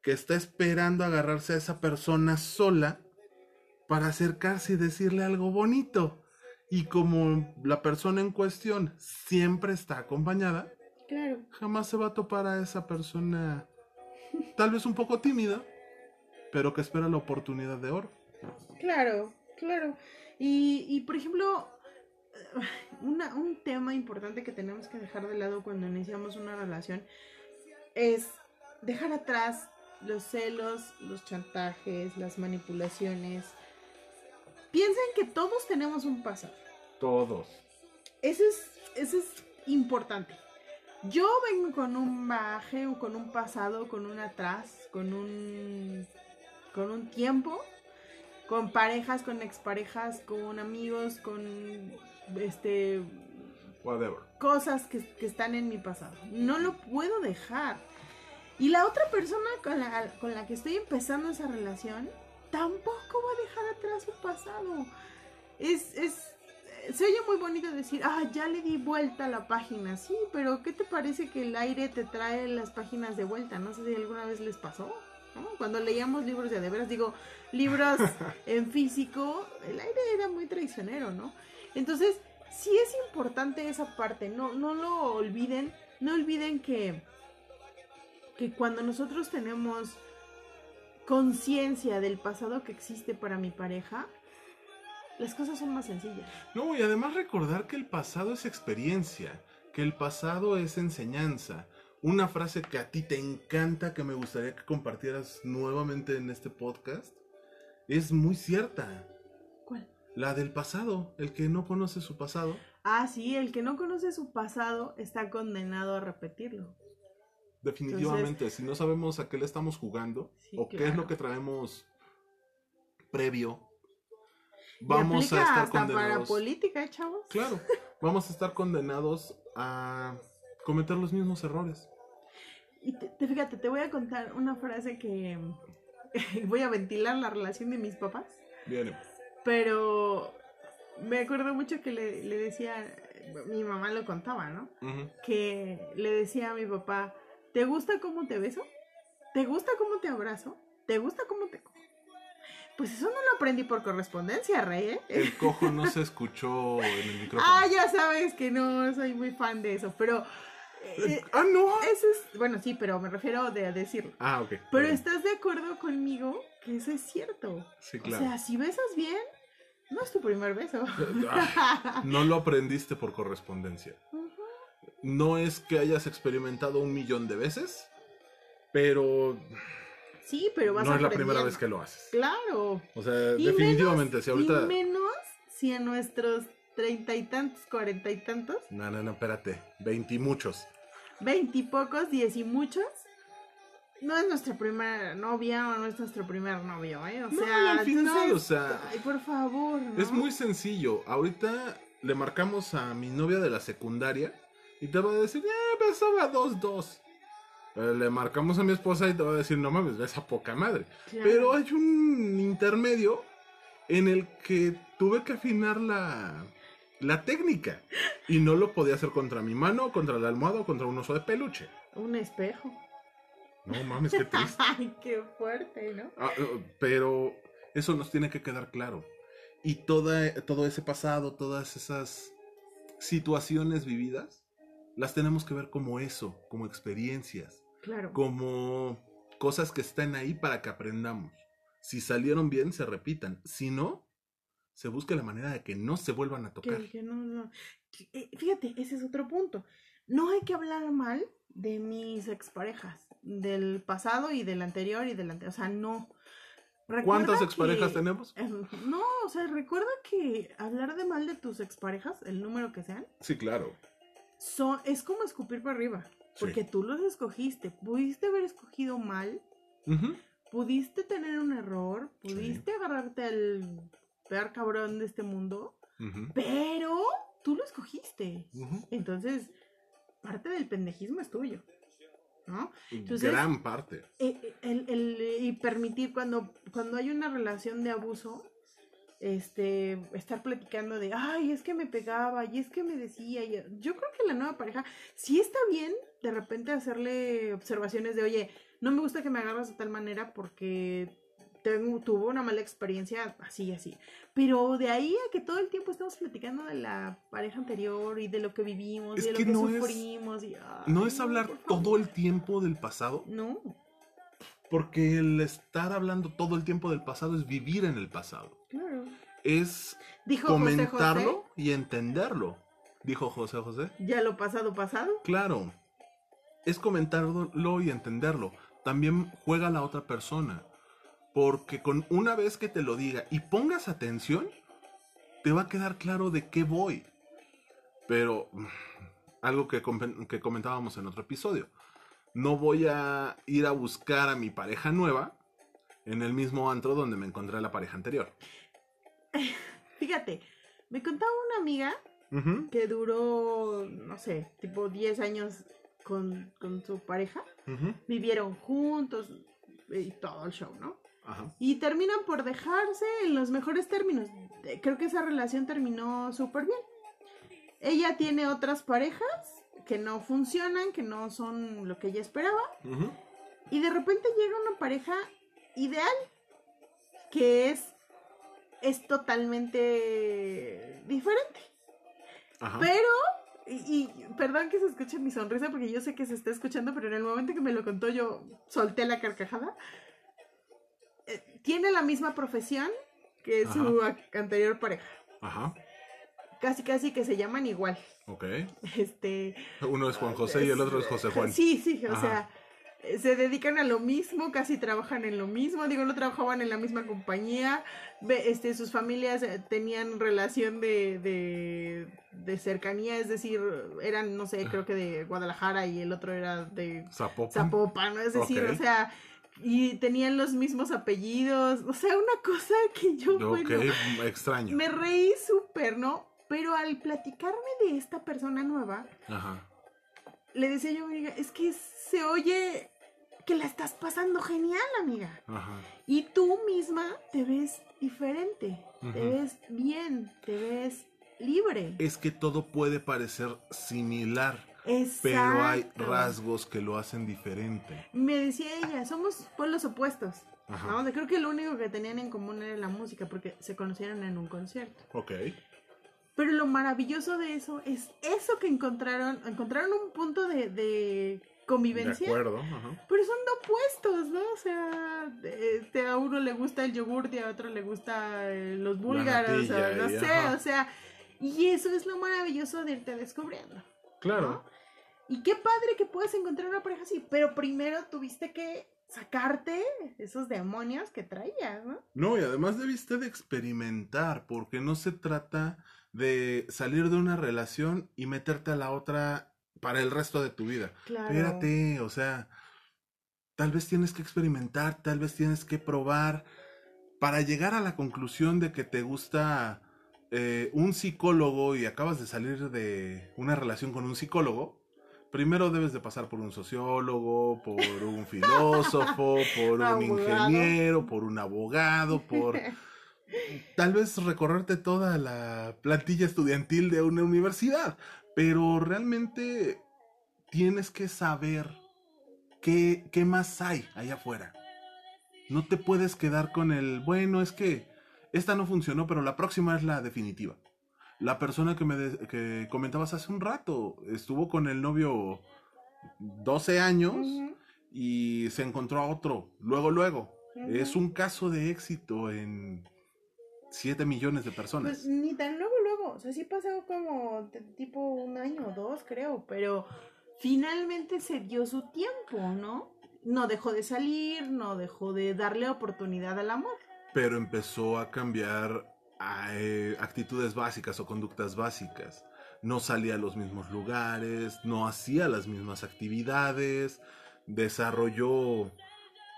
que está esperando agarrarse a esa persona sola para acercarse y decirle algo bonito. Y como la persona en cuestión siempre está acompañada, claro. jamás se va a topar a esa persona tal vez un poco tímida, pero que espera la oportunidad de oro. Claro, claro. Y, y por ejemplo, un tema importante que tenemos que dejar de lado cuando iniciamos una relación es dejar atrás los celos, los chantajes, las manipulaciones. Piensen que todos tenemos un pasado. Todos. Eso es, eso es importante. Yo vengo con un baje o con un pasado, con un atrás, con un con un tiempo, con parejas, con exparejas, con amigos, con este Whatever. cosas que, que están en mi pasado. No lo puedo dejar. Y la otra persona con la, con la que estoy empezando esa relación tampoco va a dejar atrás su pasado. Es, es, se oye muy bonito decir, ah, ya le di vuelta a la página. Sí, pero ¿qué te parece que el aire te trae las páginas de vuelta? No sé si alguna vez les pasó. ¿no? Cuando leíamos libros de de veras, digo, libros en físico, el aire era muy traicionero, ¿no? Entonces, sí es importante esa parte, no, no lo olviden, no olviden que, que cuando nosotros tenemos conciencia del pasado que existe para mi pareja, las cosas son más sencillas. No, y además recordar que el pasado es experiencia, que el pasado es enseñanza. Una frase que a ti te encanta, que me gustaría que compartieras nuevamente en este podcast, es muy cierta. ¿Cuál? La del pasado, el que no conoce su pasado. Ah, sí, el que no conoce su pasado está condenado a repetirlo. Definitivamente, si no sabemos a qué le estamos jugando Sí, o qué es lo que traemos previo, vamos a estar hasta para condenados. política, ¿eh, chavos. Claro, vamos a estar condenados a cometer los mismos errores. Y te, te- fíjate, te voy a contar una frase que voy a ventilar la relación de mis papás, Bien. pero me acuerdo mucho que le, le decía, mi mamá lo contaba, ¿no? Que le decía a mi papá, ¿te gusta cómo te beso? ¿Te gusta cómo te abrazo? ¿Te gusta cómo te cojo? Pues eso no lo aprendí por correspondencia, Rey, ¿eh? El cojo no se escuchó en el micrófono. Ah, ya sabes que no soy muy fan de eso, pero... eh, ah, no. eso es, bueno, sí, pero me refiero de a decirlo. Ah, ok. Pero estás de acuerdo conmigo que eso es cierto. Sí, O claro. sea, si besas bien, no es tu primer beso. Ah, no lo aprendiste por correspondencia. No es que hayas experimentado un millón de veces, pero sí, pero vas no es la primera vez que lo haces. Claro. O sea, Y definitivamente, si ahorita... Y menos si a nuestros treinta y tantos, cuarenta y tantos, No, no, no, espérate. Veinti muchos. veintipocos, diez y muchos, no es nuestra primera novia o no es nuestro primer novio, ¿eh? O No, sea, al final, entonces, o sea, ay, por favor, ¿no? Es muy sencillo. Ahorita le marcamos a mi novia de la secundaria y te va a decir, eh, besaba dos, dos. Eh, le marcamos a mi esposa y te va a decir, no mames, besa poca madre. Claro. Pero hay un intermedio en el que tuve que afinar la, la técnica. Y no lo podía hacer contra mi mano, contra la almohada o contra un oso de peluche. Un espejo. No mames, qué triste. Ay, qué fuerte, ¿no? Ah, eh, pero eso nos tiene que quedar claro. Y toda, todo ese pasado, todas esas situaciones vividas, las tenemos que ver como eso, como experiencias, Claro. como cosas que están ahí para que aprendamos. Si salieron bien, se repitan. Si no, se busque la manera de que no se vuelvan a tocar. Que, que no, no. Eh, Fíjate, ese es otro punto. No hay que hablar mal de mis exparejas, del pasado y del anterior y del anterior. O sea, no. Recuerda ¿Cuántas exparejas que- tenemos? Em, No, o sea, recuerda que hablar de mal de tus exparejas, el número que sean, Sí, claro. Son, es como escupir para arriba. Sí. Porque tú los escogiste. Pudiste haber escogido mal, pudiste tener un error, pudiste agarrarte al peor cabrón de este mundo, pero tú lo escogiste. Entonces, parte del pendejismo es tuyo. ¿No? Entonces- Gran parte. Eh, eh, el- el- y permitir cuando, cuando hay una relación de abuso, este, estar platicando de, ay, es que me pegaba, y es que me decía, y- yo creo que la nueva pareja, sí está bien de repente hacerle observaciones de, oye, no me gusta que me agarras de tal manera porque tengo, tuvo una mala experiencia así y así. Pero de ahí a que todo el tiempo estamos platicando de la pareja anterior y de lo que vivimos, Es y de lo que es- sufrimos. y, No es hablar todo el tiempo del pasado, No, porque el estar hablando todo el tiempo del pasado es vivir en el pasado. Es Dijo comentarlo José, y entenderlo. Dijo José José. ya lo pasado, pasado. Claro. Es comentarlo y entenderlo. También juega la otra persona. Porque con una vez que te lo diga y pongas atención, te va a quedar claro de qué voy. Pero mm, algo que, que comentábamos en otro episodio. No voy a ir a buscar a mi pareja nueva en el mismo antro donde me encontré a la pareja anterior. Fíjate, me contaba una amiga que duró, no sé, tipo 10 años con, con su pareja. Vivieron juntos y todo el show, ¿no? Ajá. Y terminan por dejarse en los mejores términos. Eh, Creo que esa relación terminó súper bien. Ella tiene otras parejas que no funcionan, que no son lo que ella esperaba. Y de repente llega una pareja ideal que es, es totalmente diferente. Ajá. Pero, y, y perdón que se escuche mi sonrisa porque yo sé que se está escuchando, pero en el momento que me lo contó yo solté la carcajada. Eh, tiene la misma profesión que su anterior pareja. Ajá. Casi, casi que se llaman igual. Ok. Este. Uno es Juan José y el otro es José Juan. Sí, sí, o Ajá. sea, se dedican a lo mismo, casi trabajan en lo mismo, digo, no trabajaban en la misma compañía, ve- este, sus familias eh, tenían relación de, de, de cercanía, es decir, eran, no sé, creo que de Guadalajara y el otro era de Zapopan. Zapopan, ¿no? es decir, o sea, y tenían los mismos apellidos, o sea, una cosa que yo, Ok, bueno, extraño. me reí súper, ¿no? Pero al platicarme de esta persona nueva, Ajá. le decía yo es que se oye que la estás pasando genial, amiga. Ajá. Y tú misma te ves diferente, te ves bien, te ves libre. Es que todo puede parecer similar, pero hay Exacto. rasgos que lo hacen diferente. Me decía ella, somos pueblos opuestos. Ajá. ¿no? O sea, creo que lo único que tenían en común era la música, porque se conocieron en un concierto. Ok. Pero lo maravilloso de eso es eso que encontraron, encontraron un punto de, de De convivencia. acuerdo. Ajá. Pero son de opuestos, ¿no? O sea, este, a uno le gusta el yogur y a otro le gusta eh, los búlgaros, o no y- sé, ajá. o sea, y eso es lo maravilloso de irte descubriendo. Claro. Y qué padre que puedas encontrar una pareja así, pero primero tuviste que sacarte esos demonios que traías, ¿no? No, y además debiste de experimentar, porque no se trata de salir de una relación y meterte a la otra para el resto de tu vida. Claro. Espérate, o sea, tal vez tienes que experimentar, tal vez tienes que probar para llegar a la conclusión de que te gusta eh, un psicólogo y acabas de salir de una relación con un psicólogo. Primero debes de pasar por un sociólogo, por un filósofo, por un ingeniero, por un abogado, por tal vez recorrerte toda la plantilla estudiantil de una universidad, pero realmente tienes que saber qué, qué más hay allá afuera. No te puedes quedar con el, bueno, es que esta no funcionó, pero la próxima es la definitiva. La persona que me de- que comentabas hace un rato estuvo con el novio 12 años y se encontró a otro, luego, luego. Es un caso de éxito en 7 millones de personas. Pues ni tan luego, luego. O sea, sí pasó como tipo un año o dos, creo. Pero finalmente se dio su tiempo, ¿no? No dejó de salir, no dejó de darle oportunidad al amor. Pero empezó a cambiar eh, actitudes básicas o conductas básicas. No salía a los mismos lugares, no hacía las mismas actividades, desarrolló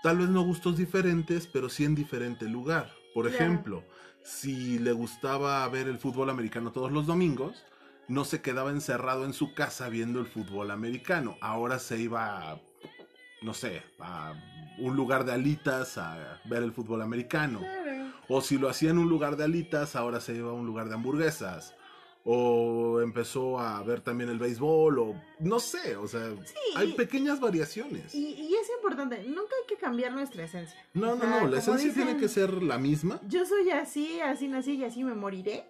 tal vez no gustos diferentes, pero sí en diferente lugar. Por ejemplo, si le gustaba ver el fútbol americano todos los domingos, no se quedaba encerrado en su casa viendo el fútbol americano. Ahora se iba, a, no sé, a un lugar de alitas a ver el fútbol americano. O si lo hacía en un lugar de alitas, ahora se iba a un lugar de hamburguesas. O empezó a ver también el béisbol, o no sé, o sea, hay pequeñas variaciones. Y, y es importante, nunca hay que cambiar nuestra esencia. No, o no, sea, no, la como esencia tiene dicen, que ser la misma. Yo soy así, así nací y así me moriré.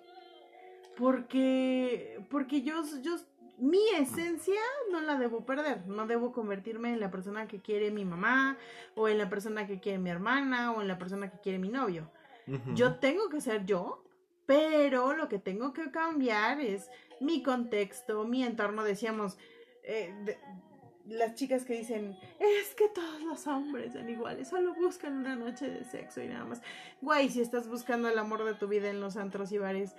Porque, porque yo, yo, mi esencia no la debo perder. No debo convertirme en la persona que quiere mi mamá, o en la persona que quiere mi hermana, o en la persona que quiere mi novio. Ujú. Yo tengo que ser yo, pero lo que tengo que cambiar es mi contexto, mi entorno. Decíamos, eh, de- las chicas que dicen, es que todos los hombres son iguales, solo buscan una noche de sexo y nada más. Güey, si estás buscando el amor de tu vida en los antros y bares,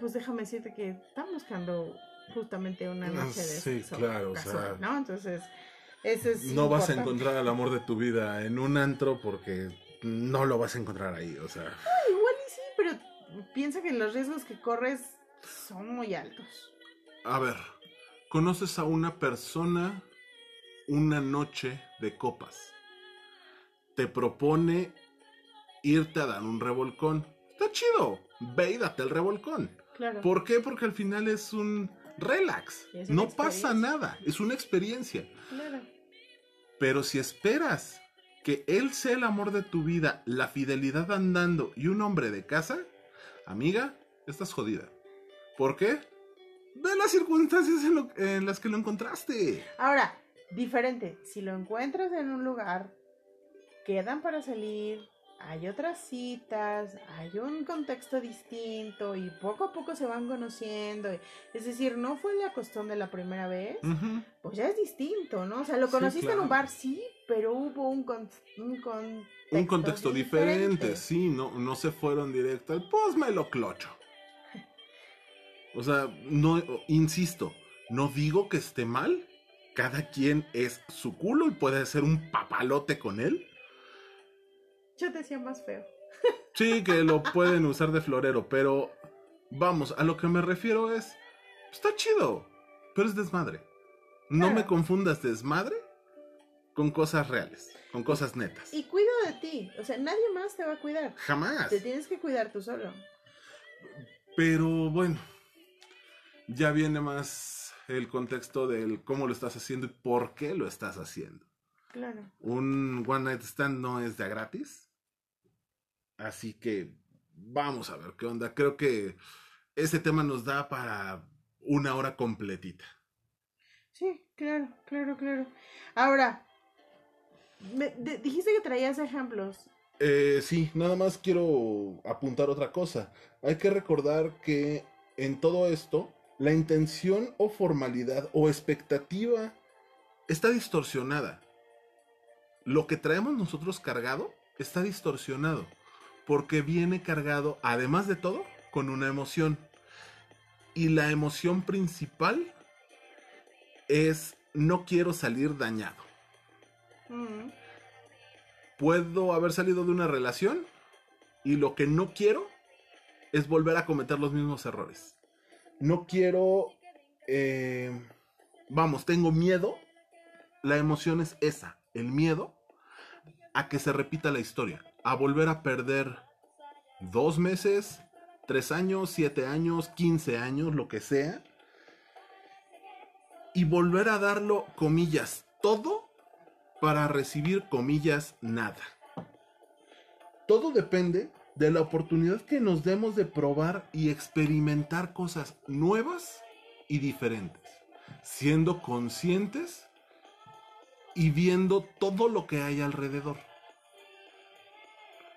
pues déjame decirte que están buscando justamente una Ah, noche de sí, sexo claro, o sea, ¿no? Entonces, eso es No vas a encontrar al amor de tu vida en un antro porque no lo vas a encontrar ahí, o sea. Igual y sí, pero piensa que los riesgos que corres son muy altos. A ver, conoces a una persona una noche de copas. Te propone irte a dar un revolcón. Está chido. Ve y date el revolcón. Claro. ¿Por qué? Porque al final es un relax. Es No pasa nada. Es una experiencia. Claro. Pero si esperas que él sea el amor de tu vida, la fidelidad andando y un hombre de casa, amiga, estás jodida. ¿Por qué? Ve las circunstancias en, lo- en las que lo encontraste. Ahora, diferente. Si lo encuentras en un lugar, quedan para salir, hay otras citas, hay un contexto distinto y poco a poco se van conociendo. Es decir, no fue la costón de la primera vez, pues ya es distinto, ¿no? O sea, lo Sí, conociste en un bar, sí, pero hubo un, con- un contexto, Un contexto diferente, diferente. sí, no, no se fueron directo al pues me lo clocho. O sea, no, insisto, no digo que esté mal. Cada quien es su culo y puede hacer un papalote con él. Yo te decía más feo. Sí, que lo pueden usar de florero, pero vamos, a lo que me refiero es, está chido, pero es desmadre. No Claro. me confundas desmadre con cosas reales, con cosas netas. Y cuida de ti, o sea, nadie más te va a cuidar. Jamás. Te tienes que cuidar tú solo. Pero bueno, ya viene más el contexto del cómo lo estás haciendo y por qué lo estás haciendo. Claro. Un one night stand no es de a gratis. Así que vamos a ver qué onda. Creo que ese tema nos da para una hora completita. Sí, claro, claro, claro. Ahora, me- dijiste que traías ejemplos. Eh, sí, nada más quiero apuntar otra cosa. Hay que recordar que en todo esto, la intención o formalidad o expectativa está distorsionada. Lo que traemos nosotros cargado está distorsionado. Porque viene cargado, además de todo, con una emoción. Y la emoción principal es no quiero salir dañado. Puedo haber salido de una relación y lo que no quiero es volver a cometer los mismos errores. No quiero, eh, vamos, tengo miedo. La emoción es esa, el miedo a que se repita la historia, a volver a perder dos meses, tres años, siete años, quince años, lo que sea, y volver a darlo, comillas, todo para recibir, comillas, nada. Todo depende de la oportunidad que nos demos de probar y experimentar cosas nuevas y diferentes, siendo conscientes y viendo todo lo que hay alrededor.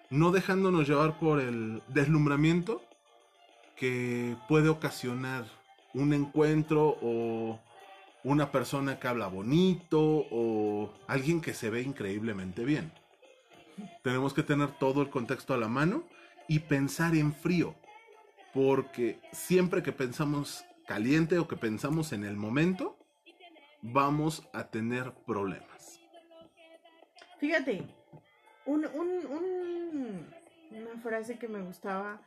No dejándonos llevar por el deslumbramiento que puede ocasionar un encuentro o una persona que habla bonito o alguien que se ve increíblemente bien. Tenemos que tener todo el contexto a la mano y pensar en frío, porque siempre que pensamos caliente o que pensamos en el momento, vamos a tener problemas. Fíjate, un, un- un- una frase que me gustaba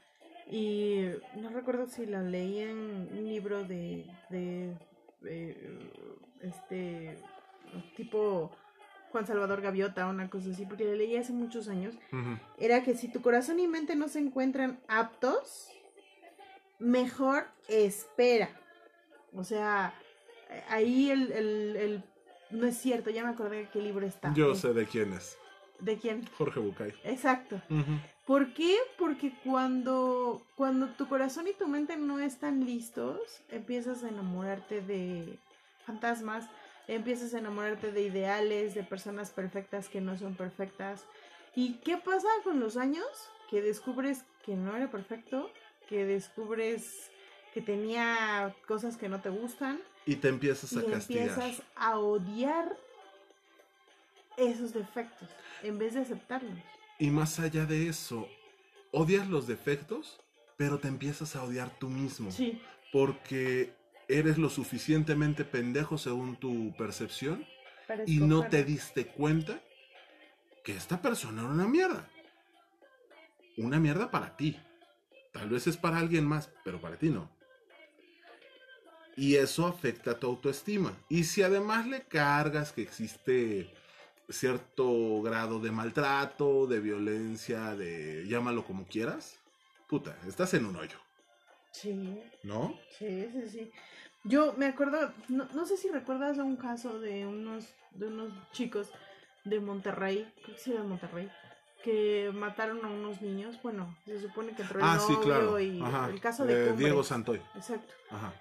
y no recuerdo si la leí en un libro de, eh, este tipo Juan Salvador Gaviota, una cosa así, porque la leí hace muchos años, era que si tu corazón y mente no se encuentran aptos, mejor espera. O sea, ahí el, el- el- no es cierto, ya me acordé de qué libro está. Yo sé de quién es. ¿De quién? Jorge Bucay. Exacto. ¿Por qué? Porque cuando, cuando tu corazón y tu mente no están listos, empiezas a enamorarte de fantasmas, empiezas a enamorarte de ideales, de personas perfectas que no son perfectas. ¿Y qué pasa con los años? Que descubres que no era perfecto, que descubres que tenía cosas que no te gustan Y te empiezas a y castigar. empiezas a odiar esos defectos en vez de aceptarlos. Y más allá de eso, odias los defectos, pero te empiezas a odiar tú mismo. Sí, Porque eres lo suficientemente pendejo según tu percepción y no te diste cuenta que esta persona era una mierda. Una mierda para ti. Tal vez es para alguien más, pero para ti no. Y eso afecta a tu autoestima. Y si además le cargas que existe cierto grado de maltrato, de violencia, de llámalo como quieras, puta, estás en un hoyo, Sí, ¿no? sí, sí, sí. Yo me acuerdo, no, no sé si recuerdas un caso de unos, de unos chicos de Monterrey, creo que sí de Monterrey, que mataron a unos niños. Bueno, se supone que entró el Ah, sí, novio claro. y Ajá. el caso de Eh. Diego Santoy. Exacto. Ajá.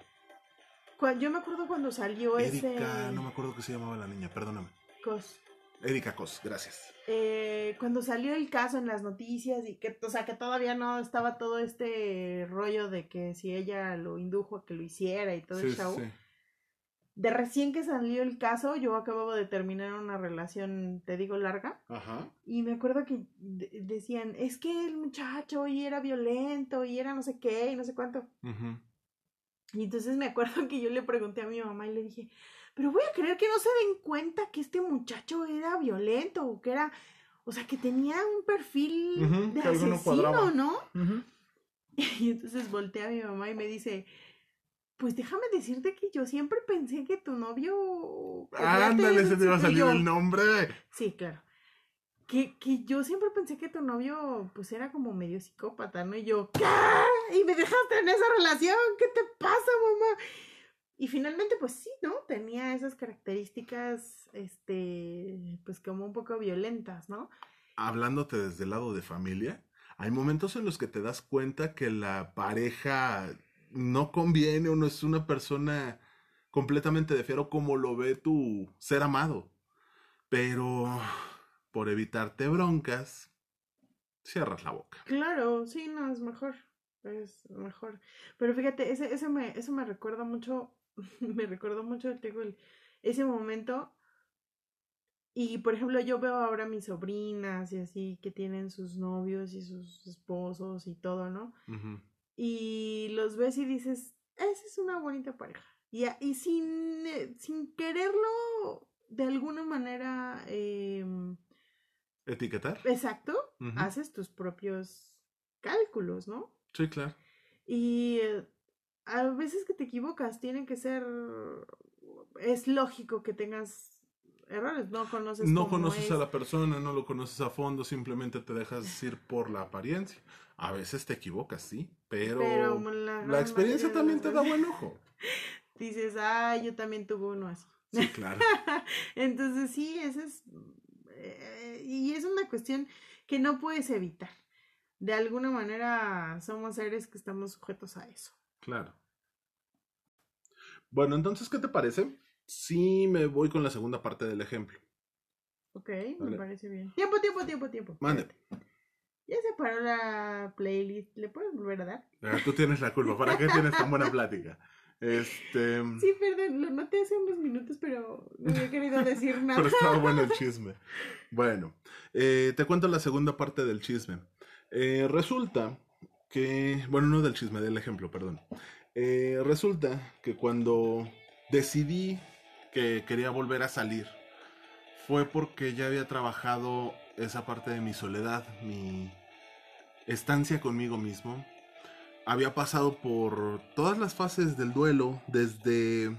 Yo me acuerdo cuando salió Erika, ese no me acuerdo qué se llamaba la niña, perdóname. cos. Erika Cos, gracias. eh, cuando salió el caso en las noticias y que, o sea, que todavía no estaba todo este rollo de que si ella lo indujo a que lo hiciera y todo Sí, el show. sí. De recién que salió el caso, yo acababa de terminar una relación, te digo, larga. Ajá. Y me acuerdo que de- decían, es que el muchacho y era violento y era no sé qué y no sé cuánto. ujú. Y entonces me acuerdo que yo le pregunté a mi mamá y le dije, pero voy a creer que no se den cuenta que este muchacho era violento o que era, o sea, que tenía un perfil de no asesino. ¿no? Y entonces volteé a mi mamá y me dice, pues déjame decirte que yo siempre pensé que tu novio... podía Ándale, se te iba a salir yo, el nombre. Sí, claro. Que, que yo siempre pensé que tu novio pues era como medio psicópata, ¿no? Y yo, ¿qué? Y me dejaste en esa relación, ¿qué te pasa, mamá? Y finalmente, pues sí, ¿no? Tenía esas características, este, pues como un poco violentas, ¿no? Hablándote desde el lado de familia, hay momentos en los que te das cuenta que la pareja no conviene o no es una persona completamente de fiero como lo ve tu ser amado. Pero por evitarte broncas, cierras la boca. Claro, sí, no, es mejor. Es mejor. Pero fíjate, ese, ese me, eso me recuerda mucho, me recordó mucho, te digo, ese momento. Y por ejemplo, yo veo ahora a mis sobrinas y así que tienen sus novios y sus esposos y todo, ¿no? Y los ves y dices, esa es una bonita pareja. Y, y sin, eh, sin quererlo de alguna manera, em, ¿Etiquetar? exacto, haces tus propios cálculos, ¿no? Sí, claro. Y eh, a veces que te equivocas, tiene que ser, es lógico que tengas errores, no conoces No conoces es. a la persona, no lo conoces a fondo, simplemente te dejas ir por la apariencia. A veces te equivocas, sí, pero, Pero la, experiencia también te da buen ojo. Dices, ah, yo también tuve uno así. Sí, claro. Entonces sí, ese es, eh, y es una cuestión que no puedes evitar. De alguna manera somos seres que estamos sujetos a eso. Claro. Bueno, entonces, ¿qué te parece? Sí, me voy con la segunda parte del ejemplo. Ok, me parece bien. Tiempo, tiempo, tiempo, tiempo. Mande. Ya se paró la playlist. ¿Le puedes volver a dar? Ah, Tú tienes la culpa. ¿Para qué tienes tan buena plática? Este. Sí, perdón, lo noté hace unos minutos, pero no había querido decir nada. Pero estaba bueno el chisme. Bueno, eh, te cuento la segunda parte del chisme. Eh, resulta que, bueno, no del chisme, del ejemplo, perdón. Eh, resulta que cuando decidí que quería volver a salir, fue porque ya había trabajado esa parte de mi soledad, mi estancia conmigo mismo. Había pasado por todas las fases del duelo, desde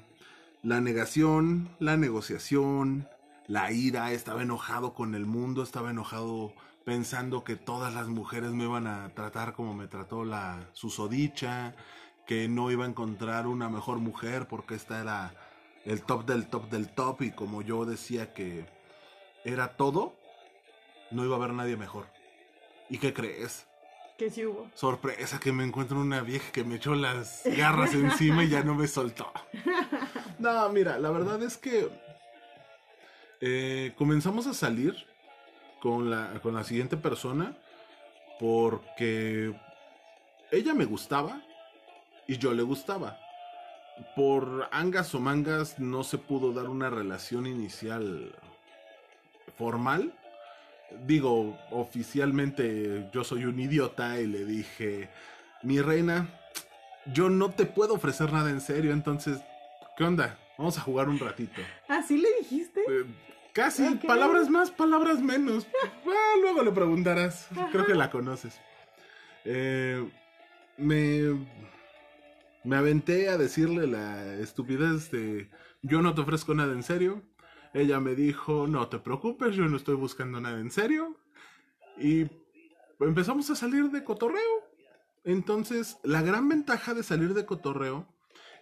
la negación, la negociación, la ira, estaba enojado con el mundo, estaba enojado pensando que todas las mujeres me iban a tratar como me trató la susodicha, que no iba a encontrar una mejor mujer porque esta era el top del top del top y como yo decía que era todo, no iba a haber nadie mejor. ¿Y qué crees? Que sí hubo. Sorpresa que me encuentro una vieja que me echó las garras encima y ya no me soltó. No, mira, la verdad es que eh, comenzamos a salir con la, con la siguiente persona porque ella me gustaba y yo le gustaba. Por angas o mangas no se pudo dar una relación inicial formal. Digo, oficialmente yo soy un idiota y le dije, mi reina, yo no te puedo ofrecer nada en serio, entonces, ¿qué onda? Vamos a jugar un ratito. ¿Así le dijiste? Eh, casi, palabras más, palabras menos. Ah, luego le preguntarás, creo que la conoces. Eh, me, me aventé a decirle la estupidez de yo no te ofrezco nada en serio. Ella me dijo, no te preocupes, yo no estoy buscando nada en serio. Y empezamos a salir de cotorreo. Entonces, la gran ventaja de salir de cotorreo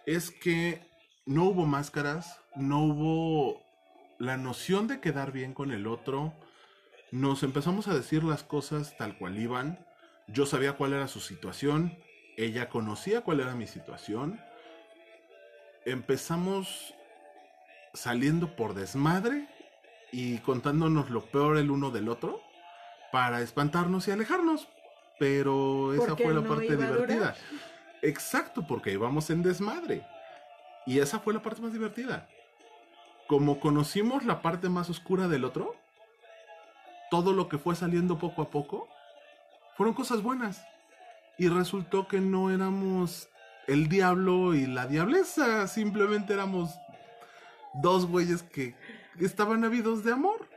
es que no hubo máscaras, no hubo la noción de quedar bien con el otro. Nos empezamos a decir las cosas tal cual iban. Yo sabía cuál era su situación, ella conocía cuál era mi situación. Empezamos saliendo por desmadre y contándonos lo peor el uno del otro para espantarnos y alejarnos. Pero esa fue la no parte divertida. Exacto, porque íbamos en desmadre. Y esa fue la parte más divertida. Como conocimos la parte más oscura del otro, todo lo que fue saliendo poco a poco fueron cosas buenas. Y resultó que no éramos el diablo y la diableza, simplemente éramos dos güeyes que estaban ávidos de amor.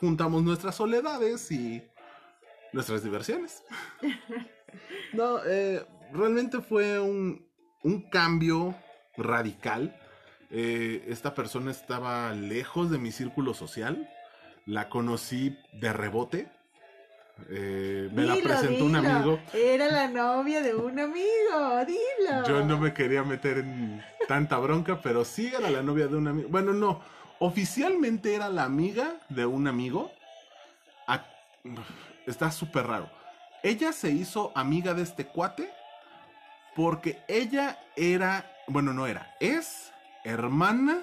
Juntamos nuestras soledades y nuestras diversiones. No, eh, realmente fue un, un cambio radical. Eh, esta persona estaba lejos de mi círculo social. La conocí de rebote. Eh, me la Dilo, presentó un amigo. Era la novia de un amigo, dilo. Yo no me quería meter en tanta bronca, pero sí era la novia de un amigo. Bueno, no. Oficialmente era la amiga de un amigo. A- Está súper raro. Ella se hizo amiga de este cuate porque ella era, bueno, no era, es hermana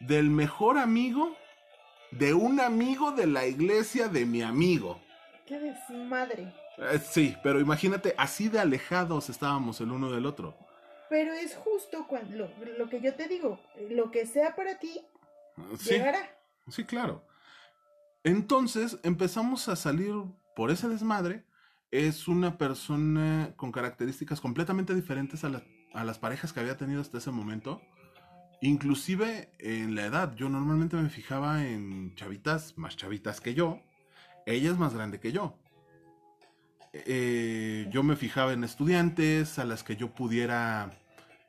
del mejor amigo de un amigo de la iglesia de mi amigo. Qué desmadre. Eh, Sí, pero imagínate, así de alejados estábamos el uno del otro. Pero es justo cuando lo, lo que yo te digo, lo que sea para ti, Sí, llegará. sí, claro. Entonces empezamos a salir por ese desmadre. Es una persona con características completamente diferentes a, la- a las parejas que había tenido hasta ese momento. Inclusive en la edad. Yo normalmente me fijaba en chavitas más chavitas que yo. Ella es más grande que yo. Eh, yo me fijaba en estudiantes a las que yo pudiera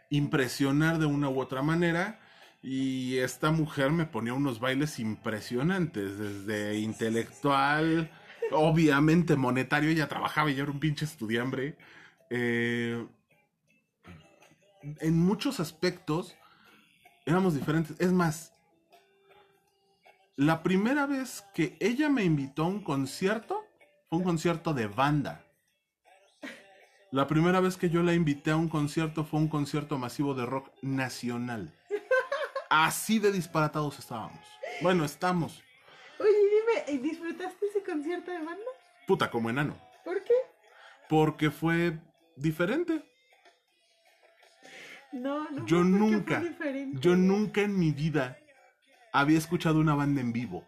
impresionar de una u otra manera. Y esta mujer me ponía unos bailes impresionantes, desde intelectual, obviamente monetario, ella trabajaba yo era un pinche estudiambre. Eh, en muchos aspectos éramos diferentes. Es más, la primera vez que ella me invitó a un concierto fue un concierto de banda. La primera vez que yo la invité a un concierto fue un concierto masivo de rock nacional. Así de disparatados estábamos. Bueno, estamos. Oye, dime, ¿y ¿disfrutaste ese concierto de banda? Puta como enano. ¿Por qué? Porque fue diferente. No, no. Yo nunca, yo nunca en mi vida había escuchado una banda en vivo.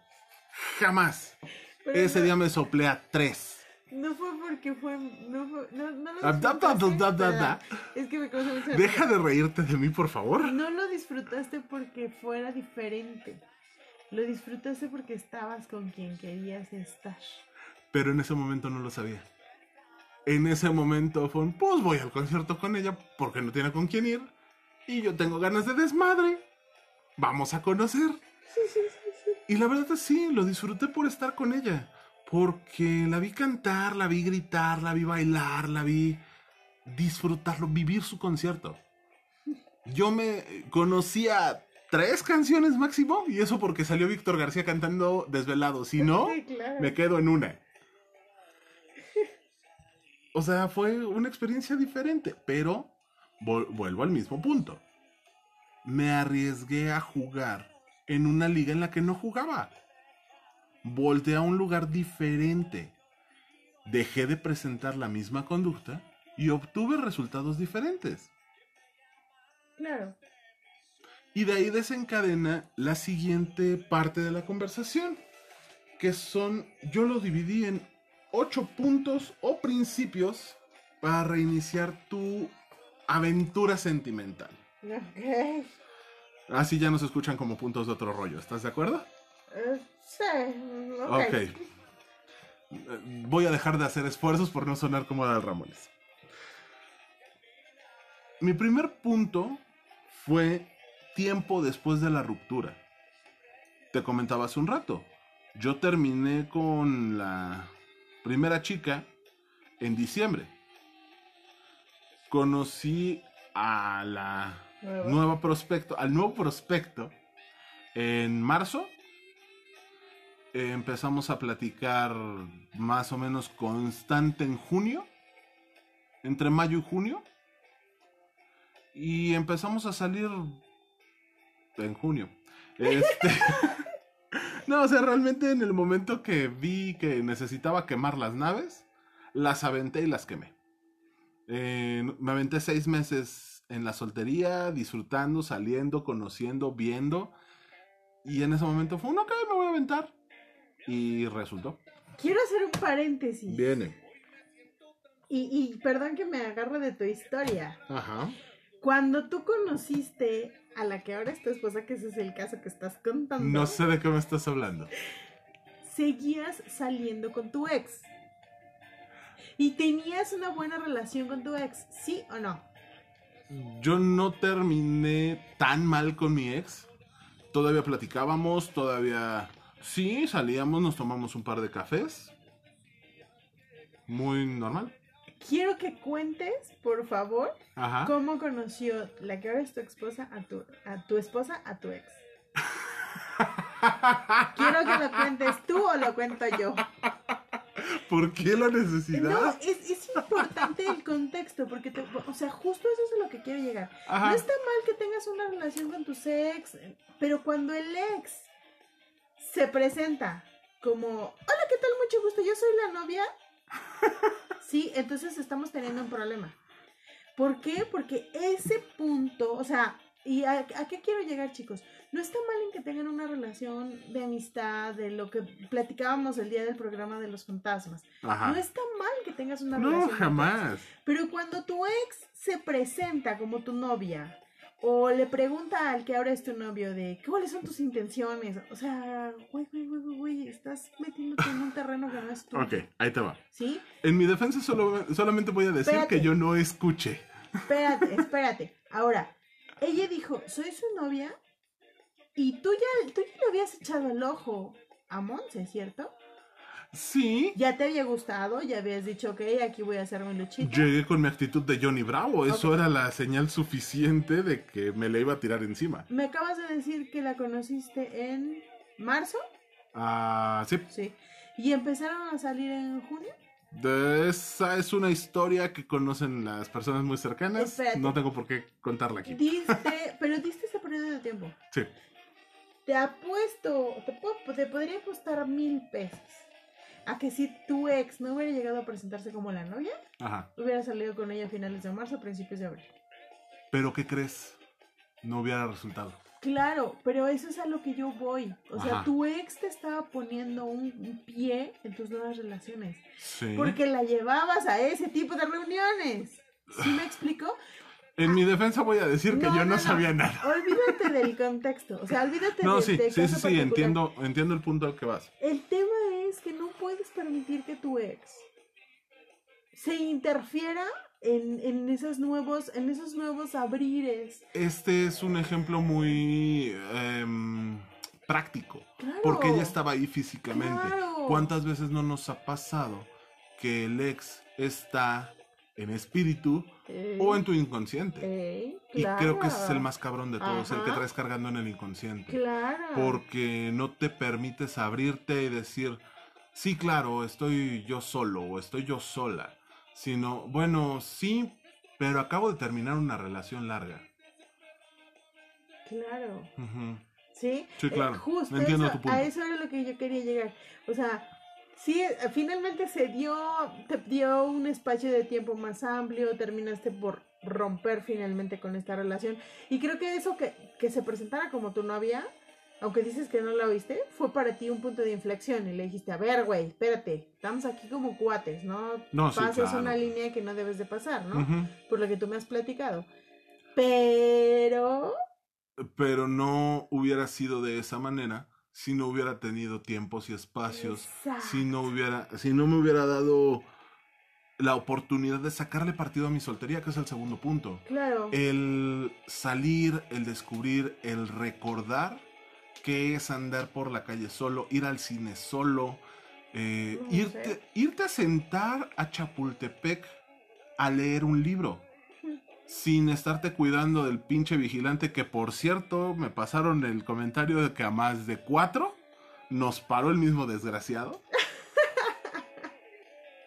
Jamás. Pero Ese no- día me soplé a tres. No fue porque fue. No, fue, no, no lo Ah, da, Es que me causa mucha Deja de reírte de mí, por favor. No lo disfrutaste porque fuera diferente. Lo disfrutaste porque estabas con quien querías estar. Pero en ese momento no lo sabía. En ese momento fue un, pues voy al concierto con ella porque no tiene con quién ir. Y yo tengo ganas de desmadre. Vamos a conocer. Y la verdad es sí, lo disfruté por estar con ella. Porque la vi cantar, la vi gritar, la vi bailar, la vi disfrutarlo, vivir su concierto. Yo me conocía tres canciones máximo y eso porque salió Víctor García cantando desvelado. Si no, claro. me quedo en una. O sea, fue una experiencia diferente, pero vuelvo al mismo punto. Me arriesgué a jugar en una liga en la que no jugaba. Volteé a un lugar diferente. Dejé de presentar la misma conducta y obtuve resultados diferentes. Claro. Y de ahí desencadena la siguiente parte de la conversación, que son, yo lo dividí en ocho puntos o principios para reiniciar tu aventura sentimental. Ok. Así ya nos escuchan como puntos de otro rollo. ¿Estás de acuerdo? Eh, sí, ok. Ok. Eh, Voy a dejar de hacer esfuerzos por no sonar como Adal Ramones. Mi primer punto fue tiempo después de la ruptura. Te comentaba hace un rato. Yo terminé con la primera chica en diciembre. Conocí a la Nueva. nueva prospecto, al nuevo prospecto en marzo. Eh, empezamos a platicar más o menos constante en junio, entre mayo y junio. Y empezamos a salir en junio. Este, no, o sea, realmente en el momento que vi que necesitaba quemar las naves, las aventé y las quemé. Eh, me aventé seis meses en la soltería, disfrutando, saliendo, conociendo, viendo. Y en ese momento fue un ok, me voy a aventar. Y resultó. Quiero hacer un paréntesis. Viene. Y, y perdón que me agarre de tu historia. Ajá. Cuando tú conociste a la que ahora es tu esposa, que ese es el caso que estás contando, No sé de qué me estás hablando. seguías saliendo con tu ex. Y tenías una buena relación con tu ex, ¿sí o no? Yo no terminé tan mal con mi ex. Todavía platicábamos, todavía... Sí, salíamos, nos tomamos un par de cafés. Muy normal. Quiero que cuentes, por favor, Ajá. cómo conoció la que ahora es tu esposa a tu, a tu esposa a tu ex. Quiero que lo cuentes tú o lo cuento yo. ¿Por qué la necesidad? No, es, es importante el contexto, porque, te- o sea, justo eso es a lo que quiero llegar. Ajá. No está mal que tengas una relación con tus ex, pero cuando el ex se presenta como, hola, ¿qué tal? Mucho gusto, yo soy la novia. Sí, entonces estamos teniendo un problema. ¿Por qué? Porque ese punto, o sea, ¿y a, a qué quiero llegar, chicos? No está mal en que tengan una relación de amistad, de lo que platicábamos el día del programa de los fantasmas. Ajá. No está mal que tengas una No, relación. de jamás. pero cuando tu ex se presenta como tu novia o le pregunta al que ahora es tu novio de cuáles son tus intenciones, o sea, güey, güey, güey, güey, estás metiéndote en un terreno que no es tuyo. Ok, ahí te va. ¿Sí? En mi defensa solo, solamente voy a decir Espérate. que yo no escuché. Espérate, espérate. Ahora, ella dijo, soy su novia y tú ya, tú ya le habías echado el ojo a Monse, ¿cierto? Sí, Ya te había gustado, ya habías dicho, ok, aquí voy a hacer mi luchita. llegué con mi actitud de Johnny Bravo. Eso era la señal suficiente de que me le iba a tirar encima. Me acabas de decir que la conociste en marzo. Ah, sí. Sí. ¿Y empezaron a salir en junio? De esa es una historia que conocen las personas muy cercanas. Espérate. No tengo por qué contarla aquí. Diste, pero diste ese periodo de tiempo. Sí. Te apuesto, te, puedo- te podría costar mil pesos. A que si tu ex no hubiera llegado a presentarse como la novia, Ajá. hubiera salido con ella a finales de marzo, principios de abril. Pero ¿qué crees? No hubiera resultado. Claro, pero eso es a lo que yo voy. O sea, Ajá. tu ex te estaba poniendo un un pie en tus nuevas relaciones. Sí. Porque la llevabas a ese tipo de reuniones. ¿Sí me explico? En mi defensa voy a decir que No, yo no, no, no. sabía nada. Olvídate del contexto. O sea, olvídate No, de, sí, del sí, sí, sí, entiendo, entiendo el punto al que vas. El tema es que no puedes permitir que tu ex se interfiera en, en esos nuevos, en esos nuevos abrires. Este es un ejemplo muy em, práctico, Claro. porque ella estaba ahí físicamente. Claro. ¿Cuántas veces no nos ha pasado que el ex está en espíritu o en tu inconsciente? Y creo que ese es el más cabrón de todos, el que traes cargando en el inconsciente. Claro. Porque no te permites abrirte y decir, sí, claro, estoy yo solo o estoy yo sola. Sino, bueno, sí, pero acabo de terminar una relación larga. Claro. ¿Sí? Sí, Eh, claro. justo Entiendo eso- tu punto. a eso era lo que yo quería llegar. O sea, sí, eh, finalmente se dio, te dio un espacio de tiempo más amplio, terminaste por romper finalmente con esta relación. Y creo que eso que, que se presentara como tu novia, aunque dices que no la oíste, fue para ti un punto de inflexión y le dijiste, a ver, güey, espérate, estamos aquí como cuates, ¿no? No, sí, Pasas claro. una línea que no debes de pasar, ¿no? Por lo que tú me has platicado. Pero... Pero no hubiera sido de esa manera si no hubiera tenido tiempos y espacios, si no hubiera, si no me hubiera dado la oportunidad de sacarle partido a mi soltería, que es el segundo punto. Claro. El salir, el descubrir, el recordar qué es andar por la calle solo, ir al cine solo, eh, No sé. irte, irte a sentar a Chapultepec a leer un libro. Sin estarte cuidando del pinche vigilante, que por cierto me pasaron el comentario de que a más de cuatro nos paró el mismo desgraciado.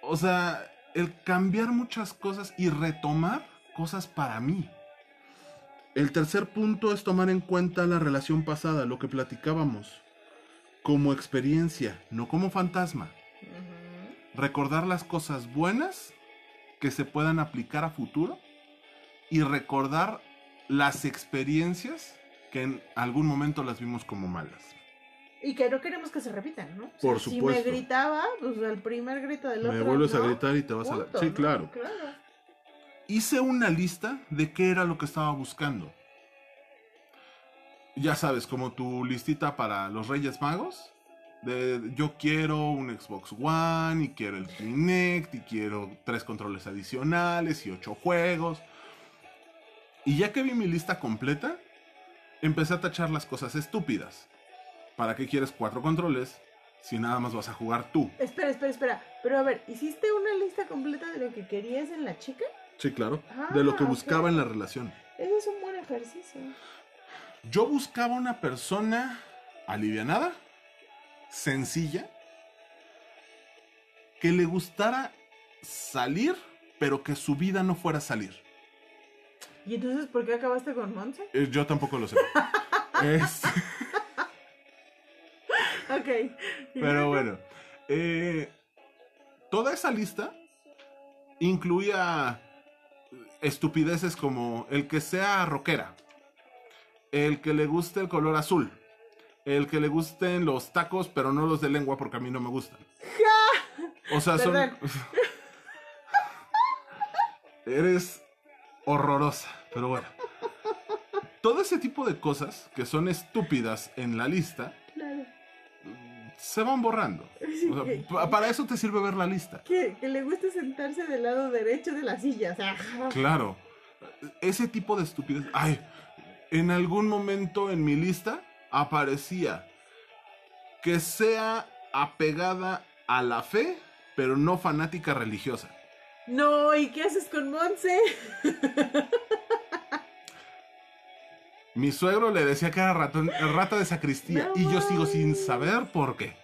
O sea, el cambiar muchas cosas y retomar cosas para mí. El tercer punto es tomar en cuenta la relación pasada, lo que platicábamos, como experiencia, no como fantasma. Ujú. Recordar las cosas buenas que se puedan aplicar a futuro y recordar las experiencias que en algún momento las vimos como malas. Y que no queremos que se repitan, ¿no? O sea, Por Si supuesto. me gritaba, pues el primer grito del otro. Me vuelves a ¿no? gritar y te vas a Punto, la... Sí, ¿no? claro. Claro. Hice una lista de qué era lo que estaba buscando. Ya sabes, como tu listita para los Reyes Magos. De yo quiero un Xbox One y quiero el Kinect y quiero tres controles adicionales y ocho juegos. Y ya que vi mi lista completa, empecé a tachar las cosas estúpidas. ¿Para qué quieres cuatro controles si nada más vas a jugar tú? Espera, espera, espera. Pero a ver, ¿hiciste una lista completa de lo que querías en la chica? Sí, claro. Ah, de lo que ok. buscaba en la relación. Ese es un buen ejercicio. Yo buscaba una persona alivianada, sencilla, que le gustara salir, pero que su vida no fuera salir. ¿Y entonces por qué acabaste con Monse? Eh, Yo tampoco lo sé. Es- Ok. Pero bueno. eh, toda esa lista incluía estupideces como el que sea rockera, el que le guste el color azul, el que le gusten los tacos, pero no los de lengua porque a mí no me gustan. O sea, son... Eres horrorosa, pero bueno. Todo ese tipo de cosas que son estúpidas en la lista. Se van borrando. O sea, para eso te sirve ver la lista. Que, que le guste sentarse del lado derecho de la silla. O sea, Claro. Ese tipo de estupidez. Ay, en algún momento en mi lista aparecía que sea apegada a la fe, pero no fanática religiosa. no, ¿y qué haces con Monse? Mi suegro le decía que era ratón- rata de sacristía No y yo sigo sin saber por qué.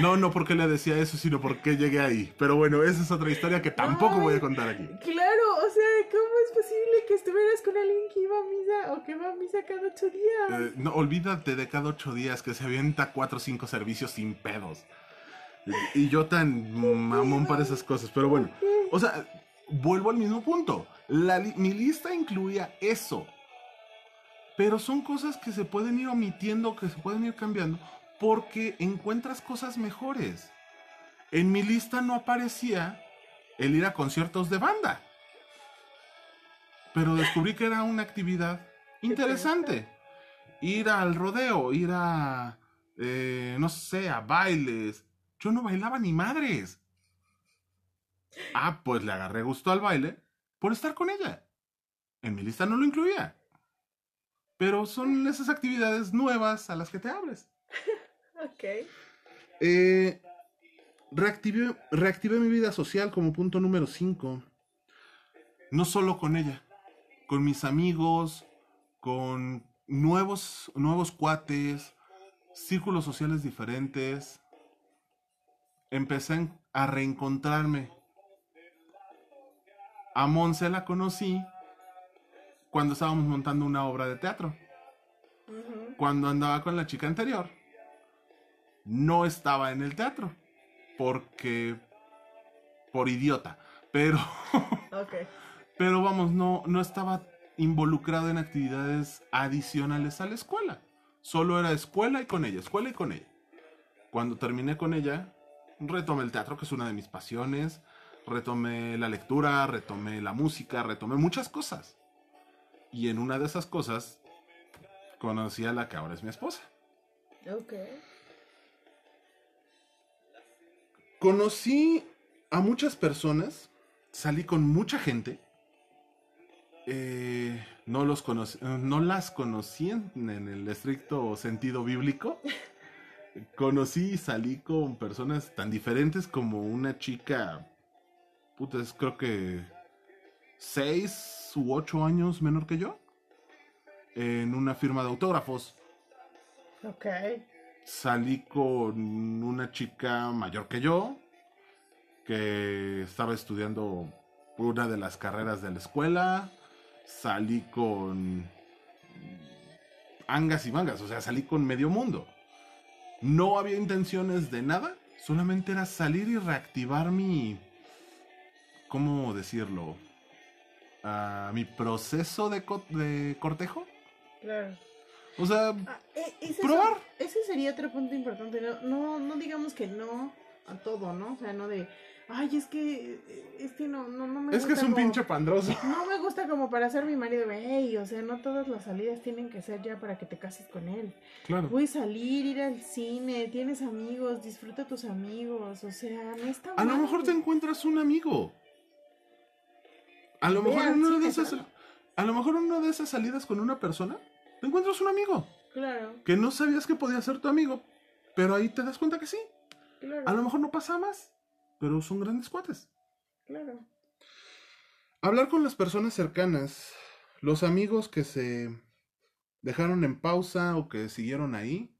No, no porque le decía eso, sino porque llegué ahí. Pero bueno, esa es otra historia que tampoco voy a contar aquí. Claro, o sea, ¿cómo es posible que estuvieras con alguien que iba a misa o que va a misa cada ocho días? Eh, no, olvídate de cada ocho días que se avienta cuatro o cinco servicios sin pedos. Y, y yo tan mamón para esas cosas. Pero bueno, o sea, vuelvo al mismo punto. La li- mi lista incluía eso. Pero son cosas que se pueden ir omitiendo, que se pueden ir cambiando, porque encuentras cosas mejores. En mi lista no aparecía el ir a conciertos de banda. Pero descubrí que era una actividad interesante. Ir al rodeo, ir a, eh, no sé, a bailes. Yo no bailaba ni madres. Ah, pues le agarré gusto al baile por estar con ella. En mi lista no lo incluía. Pero son esas actividades nuevas a las que te abres. Ok. Eh, reactivé, reactivé mi vida social como punto número 5. No solo con ella, con mis amigos, con nuevos, nuevos cuates, círculos sociales diferentes. Empecé a reencontrarme. A Monse la conocí cuando estábamos montando una obra de teatro cuando andaba con la chica anterior, no estaba en el teatro. Porque. Por idiota. Pero. Ok. Pero vamos, no, no estaba involucrado en actividades adicionales a la escuela. Solo era escuela y con ella, escuela y con ella. Cuando terminé con ella, retomé el teatro, que es una de mis pasiones, retomé la lectura, retomé la música, retomé muchas cosas. Y en una de esas cosas conocí a la que ahora es mi esposa. Ok. Conocí a muchas personas, salí con mucha gente. eh, no, los conocí, no las conocí en, en el estricto sentido bíblico. Conocí y salí con personas tan diferentes como una chica, puta, es creo que seis u ocho años menor que yo, en una firma de autógrafos. Ok. Salí con una chica mayor que yo, que estaba estudiando una de las carreras de la escuela. Salí con angas y mangas, o sea, salí con medio mundo. No había intenciones de nada, solamente era salir y reactivar mi... ¿Cómo decirlo? Ah, mi proceso de, de cortejo. Claro. O sea, Ah, e- ese, Probar. es- ese sería otro punto importante. No, no, no digamos que no a todo, ¿no? O sea, no de, ay, es que eh, este no, no, no me es que es gusta un como- pinche pandroso. No me gusta como para ser mi marido, hey, o sea, no todas las salidas tienen que ser ya para que te cases con él. Claro. Puedes salir, ir al cine, tienes amigos, disfruta a tus amigos, o sea, no está A lo mejor te encuentras un amigo. A lo mejor una cine de esas, a lo mejor en una de esas salidas con una persona, te encuentras un amigo Claro, que no sabías que podía ser tu amigo, pero ahí te das cuenta que sí. claro, A lo mejor no pasa más, pero son grandes cuates. claro. Hablar con las personas cercanas, los amigos que se dejaron en pausa o que siguieron ahí,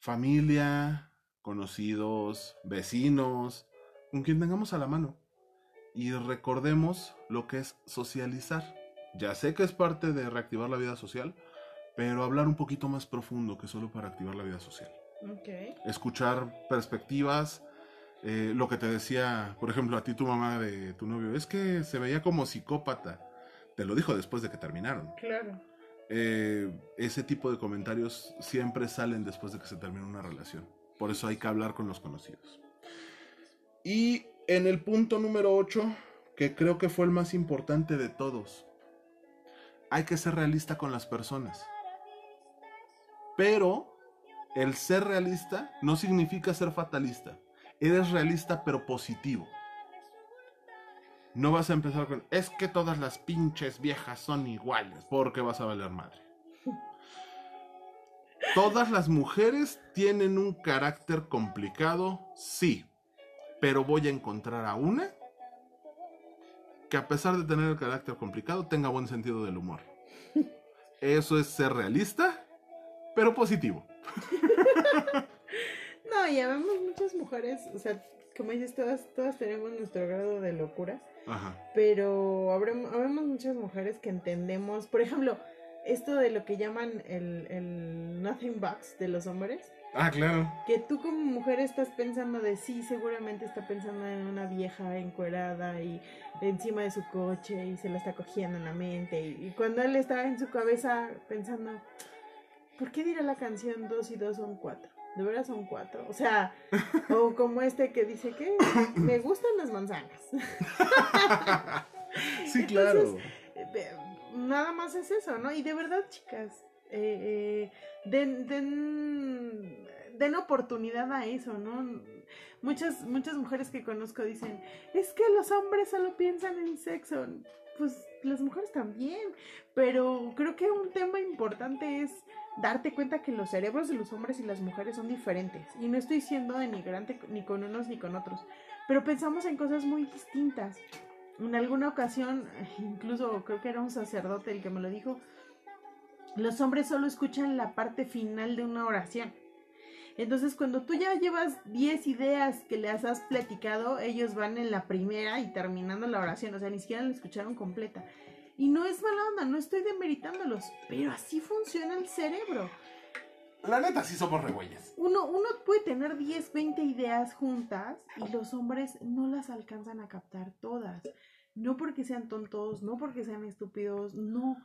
familia, conocidos, vecinos, con quien tengamos a la mano. Y recordemos lo que es socializar. Ya sé que es parte de reactivar la vida social, pero hablar un poquito más profundo que solo para activar la vida social Ok. escuchar perspectivas. eh, lo que te decía, por ejemplo, a ti tu mamá de tu novio, es que se veía como psicópata. Te lo dijo después de que terminaron. Claro. Eh, ese tipo de comentarios siempre salen después de que se termina una relación. Por eso hay que hablar con los conocidos. Y en el punto número 8, que creo que fue el más importante de todos, hay que ser realista con las personas. Pero el ser realista no significa ser fatalista. Eres realista pero positivo. No vas a empezar con, es que todas las pinches viejas son iguales, porque vas a valer madre. Todas las mujeres tienen un carácter complicado, sí, pero voy a encontrar a una que a pesar de tener el carácter complicado tenga buen sentido del humor. Eso es ser realista, pero positivo. No, y habemos muchas mujeres, o sea, como dices, todas, todas tenemos nuestro grado de locura, Ajá. pero habemos muchas mujeres que entendemos, por ejemplo, esto de lo que llaman el, el nothing box de los hombres, Ah, claro. que tú como mujer estás pensando de sí, seguramente está pensando en una vieja encuerada y encima de su coche y se la está cogiendo en la mente y, y cuando él está en su cabeza pensando, ¿por qué dirá la canción dos y dos son cuatro? De verdad son cuatro. O sea, o como este que dice que me gustan las manzanas. sí, claro. Entonces, Eh, Nada más es eso, ¿no? Y de verdad, chicas, eh, eh, den, den, den oportunidad a eso, ¿no? Muchas, muchas mujeres que conozco dicen, es que los hombres solo piensan en sexo. Pues las mujeres también, pero creo que un tema importante es darte cuenta que los cerebros de los hombres y las mujeres son diferentes. Y no estoy siendo denigrante ni con unos ni con otros, pero pensamos en cosas muy distintas. En alguna ocasión, incluso creo que era un sacerdote el que me lo dijo, los hombres solo escuchan la parte final de una oración. Entonces, cuando tú ya llevas 10 ideas que les has platicado, ellos van en la primera y terminando la oración, o sea, ni siquiera la escucharon completa. Y no es mala onda, no estoy demeritándolos, pero así funciona el cerebro. La neta sí somos regüeyes. Uno, uno puede tener 10, 20 ideas juntas y los hombres no las alcanzan a captar todas. No porque sean tontos, no porque sean estúpidos, no.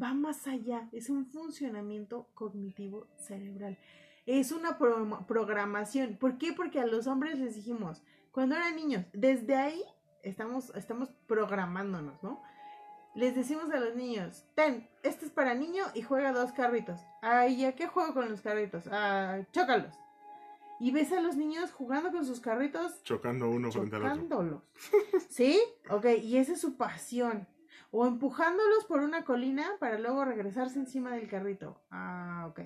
va más allá, es un funcionamiento cognitivo cerebral. Es una programación. ¿Por qué? Porque a los hombres les dijimos, cuando eran niños, desde ahí estamos, estamos programándonos, ¿no? Les decimos a los niños, ten, este es para niño y juega dos carritos. Ay, ¿a qué juego con los carritos? Ah, chócalos. Y ves a los niños jugando con sus carritos. Chocando uno frente al otro. ¿Sí? Ok, y esa es su pasión. O empujándolos por una colina para luego regresarse encima del carrito. Ah, ok.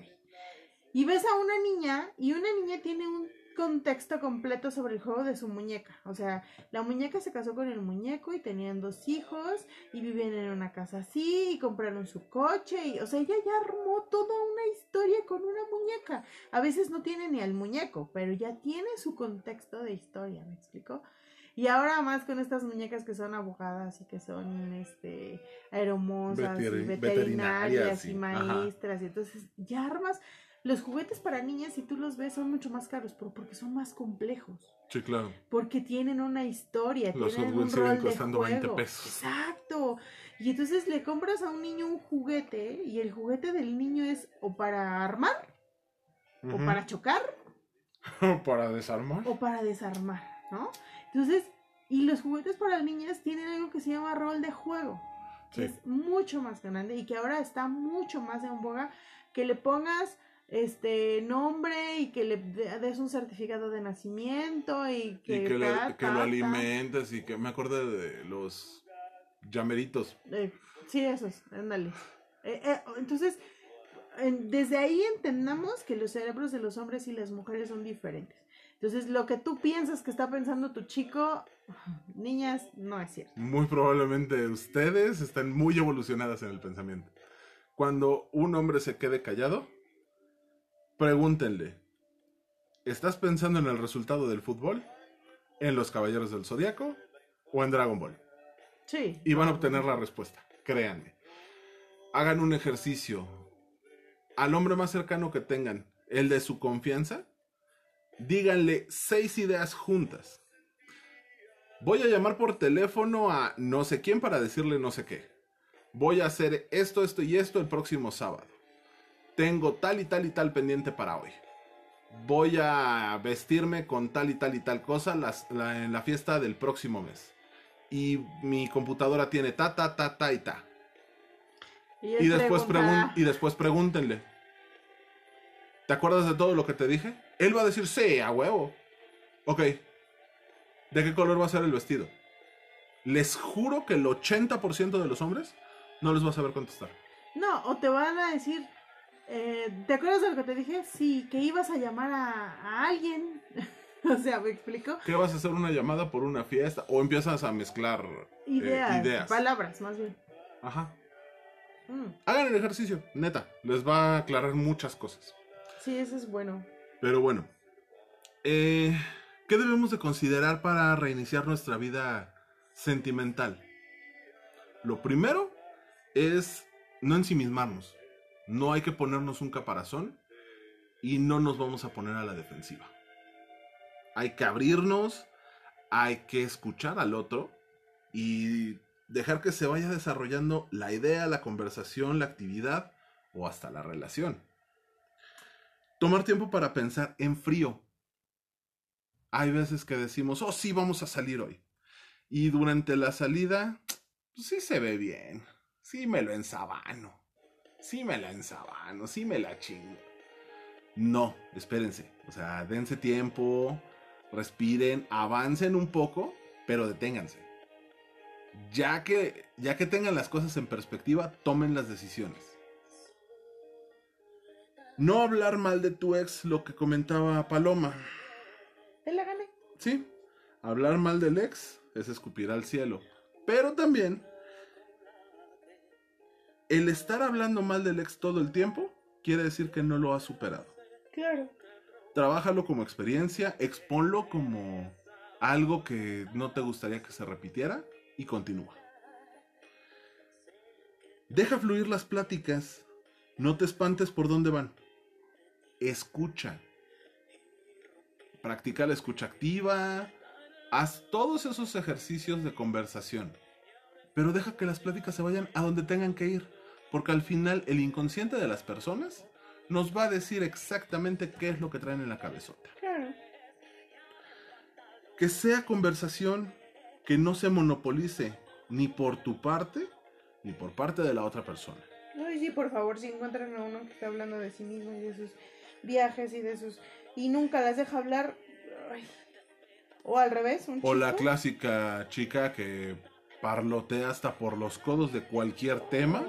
Y ves a una niña y una niña tiene un contexto completo sobre el juego de su muñeca. O sea, la muñeca se casó con el muñeco y tenían dos hijos y vivían en una casa así y compraron su coche y, o sea, ella ya armó toda una historia con una muñeca. A veces no tiene ni al muñeco, pero ya tiene su contexto de historia, ¿me explico? Y ahora más con estas muñecas que son abogadas y que son este aeromosas y veterinarias, y, maestras y entonces ya armas los juguetes para niñas, si tú los ves, son mucho más caros, pero porque son más complejos. Sí, claro. Porque tienen una historia, los tienen un rol costando 20 pesos. Exacto. Y entonces le compras a un niño un juguete y el juguete del niño es o para armar, o para chocar, o para desarmar. O para desarmar, ¿no? Entonces, y los juguetes para niñas tienen algo que se llama rol de juego. Que es mucho más grande y que ahora está mucho más en boga. Que le pongas este nombre y que le des un certificado de nacimiento y que, que, lo alimentes y que me acuerdo de los llameritos. Eh, sí, esos, ándale. Eh, eh, entonces, desde ahí entendamos que los cerebros de los hombres y las mujeres son diferentes. Entonces, lo que tú piensas que está pensando tu chico, niñas, no es cierto. Muy probablemente ustedes están muy evolucionadas en el pensamiento. Cuando un hombre se quede callado, Pregúntenle, ¿estás pensando en el resultado del fútbol? ¿En los Caballeros del Zodiaco? ¿O en Dragon Ball? Sí. Y van a obtener la respuesta, créanme. Hagan un ejercicio. Al hombre más cercano que tengan, el de su confianza, díganle seis ideas juntas. Voy a llamar por teléfono a no sé quién para decirle no sé qué. Voy a hacer esto, esto y esto el próximo sábado tengo tal y tal y tal pendiente para hoy. Voy a vestirme con tal y tal y tal cosa en la fiesta del próximo mes. Y mi computadora tiene ta, ta, ta, ta y ta. Y, después, y después pregúntenle. ¿Te acuerdas de todo lo que te dije? Él va a decir, sí, a huevo. Ok. ¿De qué color va a ser el vestido? Les juro que el 80% de los hombres no les va a saber contestar. No, o te van a decir, eh, ¿Te acuerdas de lo que te dije? Sí, que ibas a llamar a, alguien. o sea, ¿me explico? Que vas a hacer una llamada por una fiesta o empiezas a mezclar eh, ideas, palabras, más bien. Ajá. Mm. Hagan el ejercicio, neta, les va a aclarar muchas cosas. Sí, eso es bueno. Pero bueno, eh, ¿qué debemos de considerar para reiniciar nuestra vida sentimental? Lo primero es no ensimismarnos. No hay que ponernos un caparazón y no nos vamos a poner a la defensiva. Hay que abrirnos, hay que escuchar al otro y dejar que se vaya desarrollando la idea, la conversación, la actividad o hasta la relación. Tomar tiempo para pensar en frío. Hay veces que decimos, oh sí, vamos a salir hoy. Y durante la salida, pues sí se ve bien. Sí me lo ensabano sí me la ensabano, sí me la chingo. No, espérense. O sea, dense tiempo, respiren, avancen un poco, pero deténganse. Ya que, ya que tengan las cosas en perspectiva, tomen las decisiones. No hablar mal de tu ex, lo que comentaba Paloma. Te la gané. Sí, hablar mal del ex es escupir al cielo. Pero también el estar hablando mal del ex todo el tiempo quiere decir que no lo has superado. Claro. Trabájalo como experiencia, exponlo como algo que no te gustaría que se repitiera y continúa. Deja fluir las pláticas, no te espantes por dónde van. Escucha. Practica la escucha activa, haz todos esos ejercicios de conversación, pero deja que las pláticas se vayan a donde tengan que ir Porque al final el inconsciente de las personas nos va a decir exactamente qué es lo que traen en la cabezota. Claro. Que sea conversación que no se monopolice ni por tu parte ni por parte de la otra persona. Ay, sí, por favor, si encuentran a uno que está hablando de sí mismo y de sus viajes y de sus... y nunca las deja hablar... ay. O al revés, un O la clásica chica que parlotea hasta por los codos de cualquier tema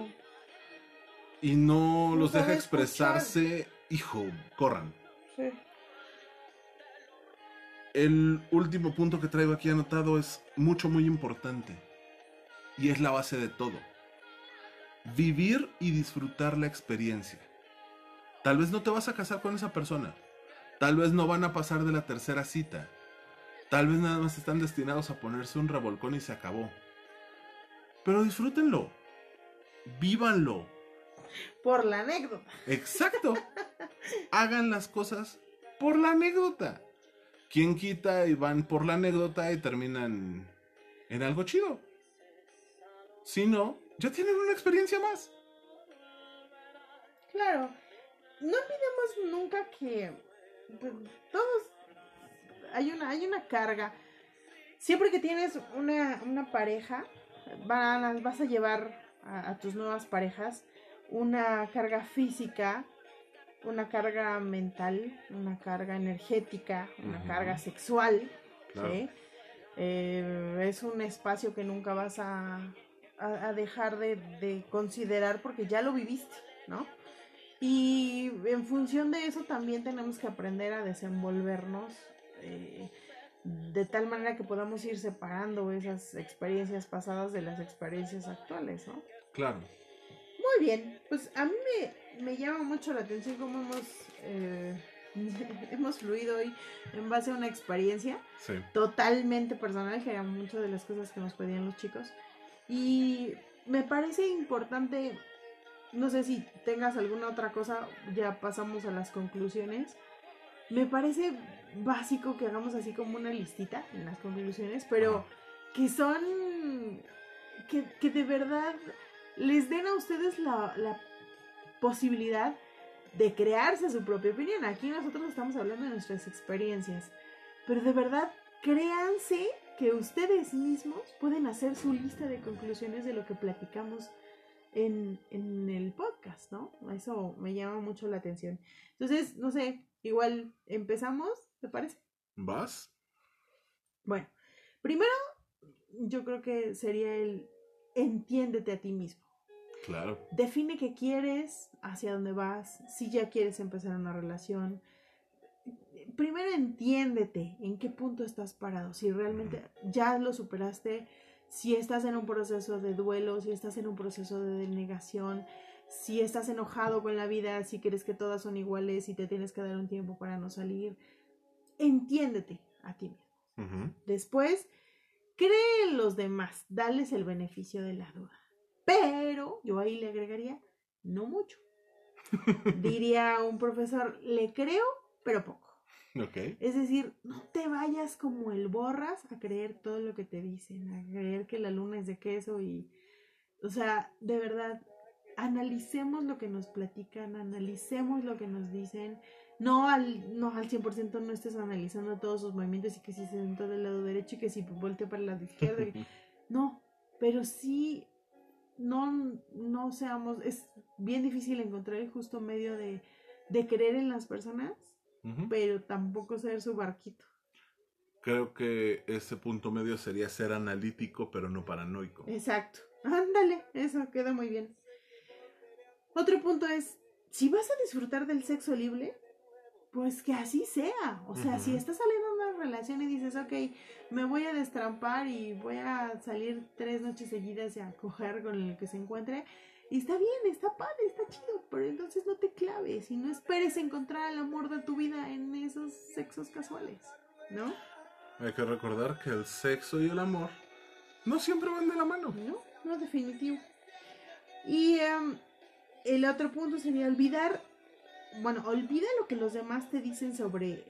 y no No los deja expresarse. Hijo, corran. Sí. El último punto que traigo aquí anotado es mucho, muy importante. Y es la base de todo. Vivir y disfrutar la experiencia. Tal vez no te vas a casar con esa persona. Tal vez no van a pasar de la tercera cita. Tal vez nada más están destinados a ponerse un revolcón y se acabó. Pero disfrútenlo. Vívanlo. Por la anécdota. Exacto. Hagan las cosas por la anécdota. ¿Quién quita y van por la anécdota y terminan en algo chido? Si no, ya tienen una experiencia más. Claro. No olvidemos nunca que pues, todos hay una, hay una carga. Siempre que tienes una, una pareja, van vas a llevar a, a tus nuevas parejas una carga física, una carga mental, una carga energética, una carga sexual. Claro. ¿sí? Eh, es un espacio que nunca vas a, a- a dejar de, de considerar porque ya lo viviste, ¿no? Y en función de eso también tenemos que aprender a desenvolvernos eh, de tal manera que podamos ir separando esas experiencias pasadas de las experiencias actuales, ¿no? Claro. Muy bien, pues a mí me, me llama mucho la atención cómo hemos, eh, hemos fluido hoy en base a una experiencia Sí. totalmente personal, que eran muchas de las cosas que nos pedían los chicos. Y me parece importante, no sé si tengas alguna otra cosa, ya pasamos a las conclusiones. Me parece básico que hagamos así como una listita en las conclusiones, pero Ajá. que son, que, que de verdad les den a ustedes la, la posibilidad de crearse su propia opinión. Aquí nosotros estamos hablando de nuestras experiencias. Pero de verdad, créanse que ustedes mismos pueden hacer su lista de conclusiones de lo que platicamos en, en el podcast, ¿no? Eso me llama mucho la atención. Entonces, no sé, igual empezamos, ¿te parece? ¿Vas? Bueno, primero, yo creo que sería el entiéndete a ti mismo. Claro. Define qué quieres, hacia dónde vas, si ya quieres empezar una relación. Primero entiéndete en qué punto estás parado, si realmente ya lo superaste, si estás en un proceso de duelo, si estás en un proceso de negación, si estás enojado con la vida, si crees que todas son iguales, si te tienes que dar un tiempo para no salir. Entiéndete a ti mismo. Después, cree en los demás, dales el beneficio de la duda. Pero yo ahí le agregaría, no mucho. Diría un profesor, le creo, pero poco. Ok. Es decir, no te vayas como el borras a creer todo lo que te dicen, a creer que la luna es de queso y, o sea, de verdad, analicemos lo que nos platican, analicemos lo que nos dicen. No al, no al 100% no estés analizando todos sus movimientos y que si se sentó del lado derecho y que si voltea para el lado izquierdo. y- no, pero sí, no, no seamos, es bien difícil encontrar el justo medio de, de creer en las personas, pero tampoco ser su barquito. Creo que ese punto medio sería ser analítico, pero no paranoico. Exacto. Ándale, eso queda muy bien. Otro punto es, si vas a disfrutar del sexo libre, pues que así sea. O sea, si estás saliendo de una relación y dices, ok, me voy a destrampar y voy a salir tres noches seguidas y a coger con el que se encuentre, y está bien, está padre, está chido, pero entonces no te claves y no esperes encontrar el amor de tu vida en esos sexos casuales, ¿no? Hay que recordar que el sexo y el amor no siempre van de la mano. No, no, definitivo. Y em, el otro punto sería olvidar, bueno, olvida lo que los demás te dicen sobre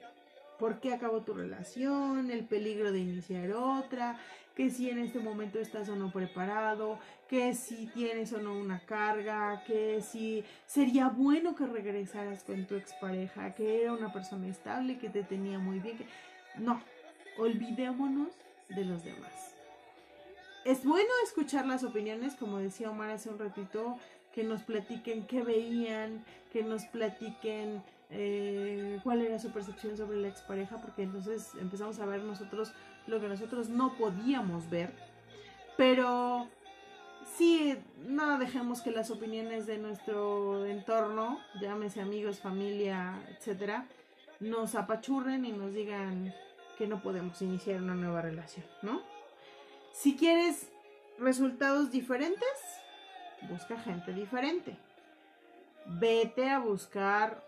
por qué acabó tu relación, el peligro de iniciar otra, que si en este momento estás o no preparado, que si tienes o no una carga, que si sería bueno que regresaras con tu expareja, que era una persona estable, que te tenía muy bien, que no, olvidémonos de los demás. Es bueno escuchar las opiniones, como decía Omar hace un ratito, que nos platiquen qué veían, que nos platiquen eh, cuál era su percepción sobre la expareja, porque entonces empezamos a ver nosotros lo que nosotros no podíamos ver. Pero sí, no dejemos que las opiniones de nuestro entorno, llámese amigos, familia, etcétera, nos apachurren y nos digan que no podemos iniciar una nueva relación, ¿no? Si quieres resultados diferentes, busca gente diferente. Vete a buscar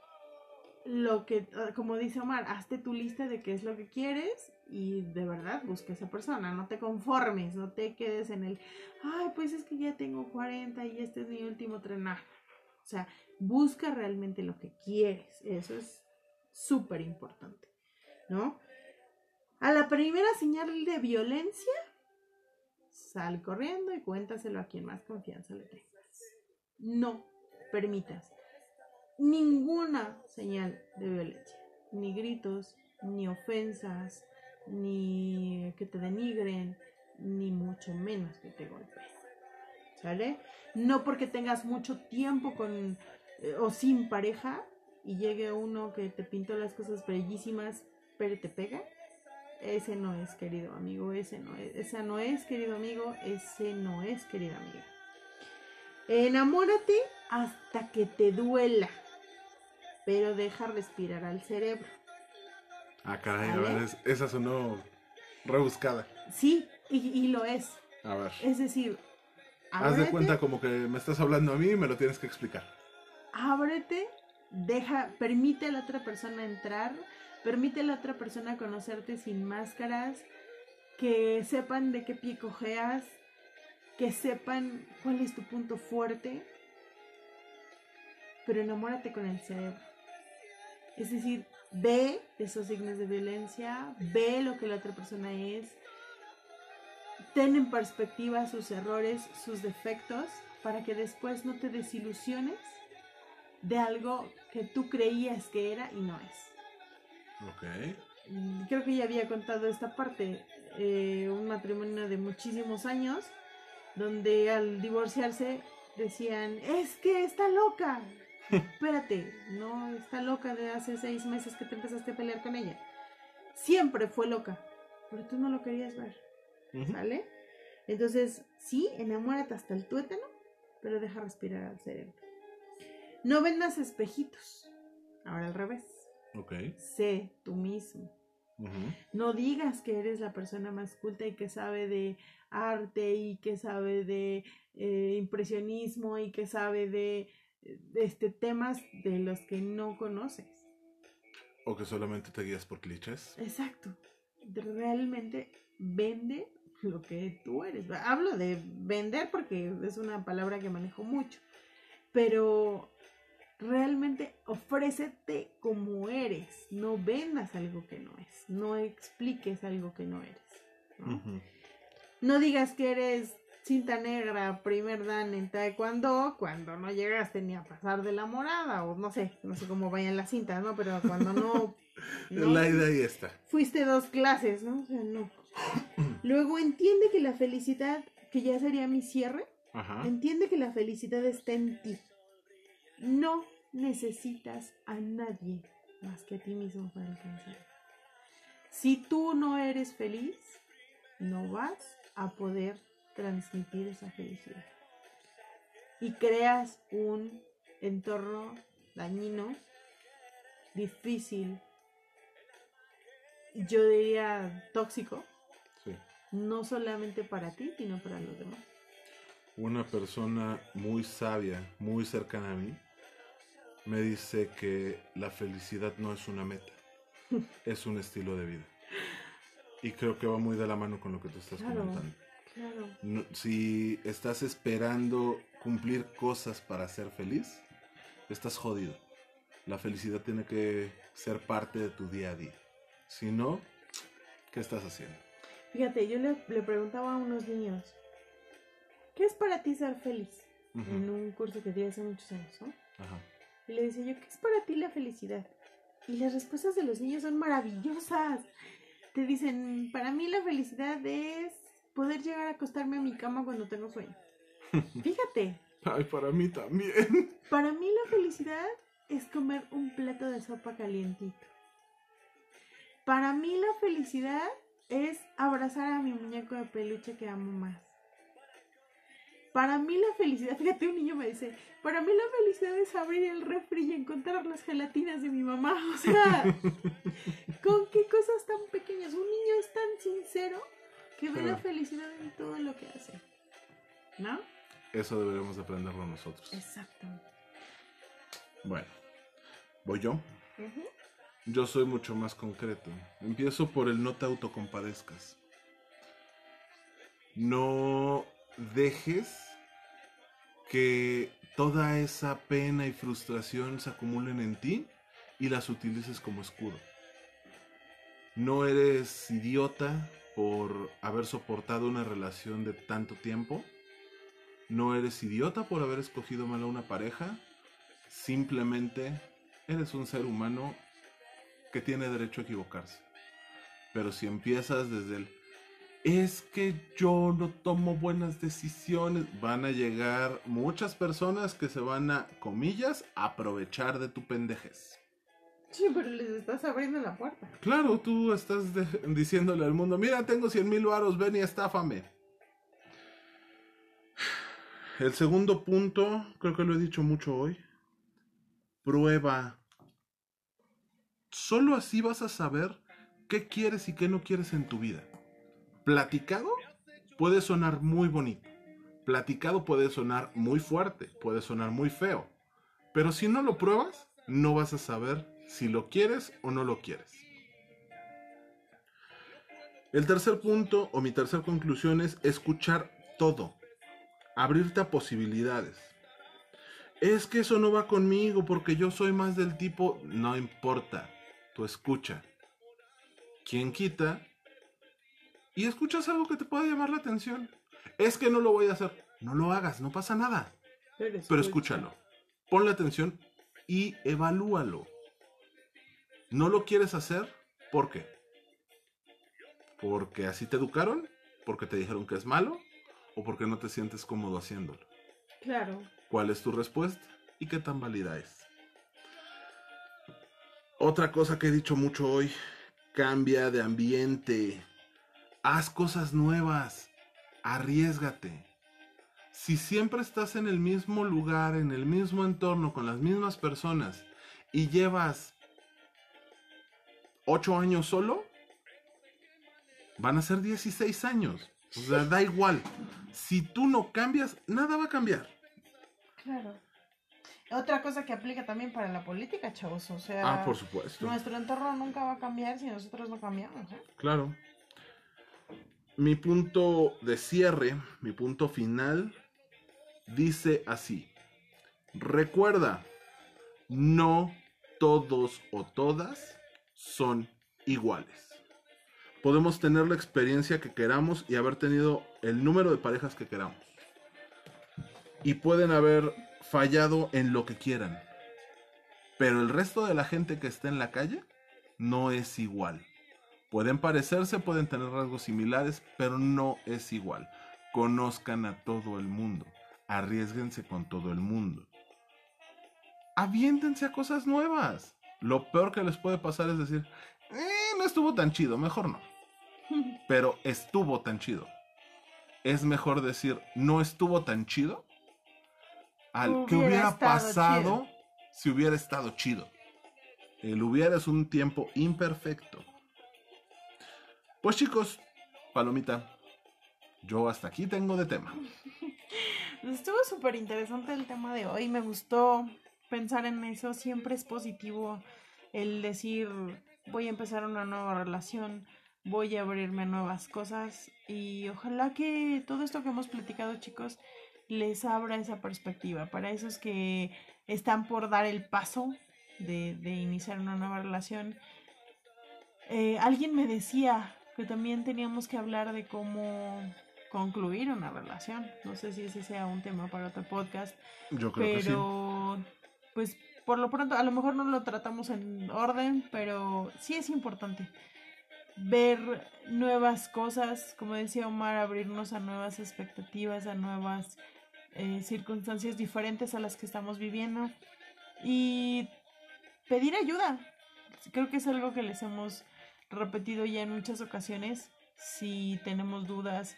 lo que, ah, como dice Omar, hazte tu lista de qué es lo que quieres y de verdad busca a esa persona, no te conformes, no te quedes en el, ay, pues es que ya tengo 40 y este es mi último tren. O sea, busca realmente lo que quieres, eso es súper importante, ¿no? A la primera señal de violencia, sal corriendo y cuéntaselo a quien más confianza le tengas. No permitas ninguna señal de violencia, ni gritos, ni ofensas, ni que te denigren, ni mucho menos que te golpeen. ¿Sale? No porque tengas mucho tiempo con eh, o sin pareja y llegue uno que te pintó las cosas bellísimas, pero te pega. Ese no es querido amigo, ese no es, esa no es querido amigo, ese no es querida amiga. Enamórate hasta que te duela pero deja respirar al cerebro. Ah, caray, a ver, esa sonó rebuscada. Sí, y, lo es. A ver. Es decir, haz de cuenta como que me estás hablando a mí y me lo tienes que explicar. Ábrete, deja, permite a la otra persona entrar, permite a la otra persona conocerte sin máscaras, que sepan de qué pie cojeas, que sepan cuál es tu punto fuerte, pero enamórate con el cerebro. Es decir, ve esos signos de violencia, ve lo que la otra persona es, ten en perspectiva sus errores, sus defectos, para que después no te desilusiones de algo que tú creías que era y no es. Ok. Mm, creo que ya había contado esta parte, eh, un matrimonio de muchísimos años, donde al divorciarse decían, es que está loca, espérate, no está loca de hace seis meses que te empezaste a pelear con ella. Siempre fue loca, pero tú no lo querías ver. ¿Sale? Entonces, sí, enamórate hasta el tuétano, pero deja respirar al cerebro. No vendas espejitos. Ahora al revés. Sé tú mismo. No digas que eres la persona más culta y que sabe de arte y que sabe de eh, impresionismo y que sabe de este, temas de los que no conoces. O que solamente te guías por clichés. Exacto. Realmente vende lo que tú eres. Hablo de vender porque es una palabra que manejo mucho. Pero realmente ofrécete como eres. No vendas algo que no es. No expliques algo que no eres. no digas que eres cinta negra, primer dan en taekwondo, cuando no llegaste ni a pasar de la morada, o no sé, no sé cómo vayan las cintas, ¿no? Pero cuando no... la idea ahí está. Fuiste dos clases, ¿no? O sea, no. Luego entiende que la felicidad, que ya sería mi cierre, entiende que la felicidad está en ti. No necesitas a nadie más que a ti mismo para alcanzar. Si tú no eres feliz, no vas a poder transmitir esa felicidad. Y creas un entorno dañino, difícil, yo diría tóxico, no solamente para ti, sino para los demás. Una persona muy sabia, muy cercana a mí, me dice que la felicidad no es una meta, es un estilo de vida. Y creo que va muy de la mano con lo que tú estás comentando si estás esperando cumplir cosas para ser feliz, estás jodido. La felicidad tiene que ser parte de tu día a día. Si no, ¿qué estás haciendo? Fíjate, yo le, le preguntaba a unos niños, ¿qué es para ti ser feliz? En un curso que di hace muchos años, ¿no? Ajá. Y le decía yo, ¿qué es para ti la felicidad? Y las respuestas de los niños son maravillosas. Te dicen, para mí la felicidad es poder llegar a acostarme a mi cama cuando tengo sueño. Fíjate, Ay, para mí también. para mí la felicidad es comer un plato de sopa calientito. Para mí la felicidad es abrazar a mi muñeco de peluche que amo más. Para mí la felicidad, fíjate, un niño me dice, para mí la felicidad es abrir el refri y encontrar las gelatinas de mi mamá. O sea, ¿con qué cosas tan pequeñas? Un niño es tan sincero que ve la felicidad en todo lo que hace. ¿No? Eso deberíamos de aprenderlo nosotros. Exacto. Bueno, voy yo. Yo soy mucho más concreto. Empiezo por el no te autocompadezcas. No dejes que toda esa pena y frustración se acumulen en ti y las utilices como escudo. No eres idiota por haber soportado una relación de tanto tiempo. No eres idiota por haber escogido mal a una pareja. Simplemente eres un ser humano que tiene derecho a equivocarse. Pero si empiezas desde el es que yo no tomo buenas decisiones, van a llegar muchas personas que se van a, comillas, aprovechar de tu pendejez. Sí, pero les estás abriendo la puerta. Claro, tú estás diciéndole al mundo, mira, tengo 100 mil varos, ven y estáfame. El segundo punto, creo que lo he dicho mucho hoy, prueba. Solo así vas a saber qué quieres y qué no quieres en tu vida. Platicado puede sonar muy bonito. Platicado puede sonar muy fuerte, puede sonar muy feo. Pero si no lo pruebas, no vas a saber si lo quieres o no lo quieres. El tercer punto o mi tercer conclusión es escuchar todo. Abrirte a posibilidades. Es que eso no va conmigo porque yo soy más del tipo, no importa, tú escucha. ¿Quién quita? Y escuchas algo que te pueda llamar la atención. Es que no lo voy a hacer. No lo hagas, no pasa nada. Pero escúchalo. Ponle atención y evalúalo. ¿No lo quieres hacer? ¿Por qué? ¿Porque así te educaron? ¿Porque te dijeron que es malo? ¿O porque no te sientes cómodo haciéndolo? Claro. ¿Cuál es tu respuesta? ¿Y qué tan válida es? Otra cosa que he dicho mucho hoy, cambia de ambiente. Haz cosas nuevas. Arriesgate. Si siempre estás en el mismo lugar, en el mismo entorno, con las mismas personas, y llevas ocho años solo, van a ser 16 años. O sea, da igual. Si tú no cambias, nada va a cambiar. Claro. Otra cosa que aplica también para la política, chavos. O sea, Ah, por supuesto. nuestro entorno nunca va a cambiar si nosotros no cambiamos. ¿eh? Claro. Mi punto de cierre, mi punto final, dice así. Recuerda, no todos o todas son iguales. Podemos tener la experiencia que queramos y haber tenido el número de parejas que queramos. Y pueden haber fallado en lo que quieran. Pero el resto de la gente que está en la calle no es igual. Pueden parecerse, pueden tener rasgos similares, pero no es igual. Conozcan a todo el mundo. Arriesguense con todo el mundo. Aviéntense a cosas nuevas. Lo peor que les puede pasar es decir, "Eh, no estuvo tan chido, mejor no. Pero estuvo tan chido. Es mejor decir, no estuvo tan chido, al que Hubiera pasado chido. si hubiera estado chido. El hubiera es un tiempo imperfecto. Pues chicos, palomita, yo hasta aquí tengo de tema. Estuvo súper interesante el tema de hoy. Me gustó pensar en eso. Siempre es positivo el decir, voy a empezar una nueva relación, voy a abrirme a nuevas cosas. Y ojalá que todo esto que hemos platicado, chicos, les abra esa perspectiva. Para esos que están por dar el paso de, iniciar una nueva relación. Eh, alguien me decía que también teníamos que hablar de cómo concluir una relación. No sé si ese sea un tema para otro podcast. Yo creo pero, pues, por lo pronto, a lo mejor no lo tratamos en orden, pero sí es importante ver nuevas cosas, como decía Omar, abrirnos a nuevas expectativas, a nuevas eh, circunstancias diferentes a las que estamos viviendo y pedir ayuda. Creo que es algo que les hemos repetido ya en muchas ocasiones. Si tenemos dudas,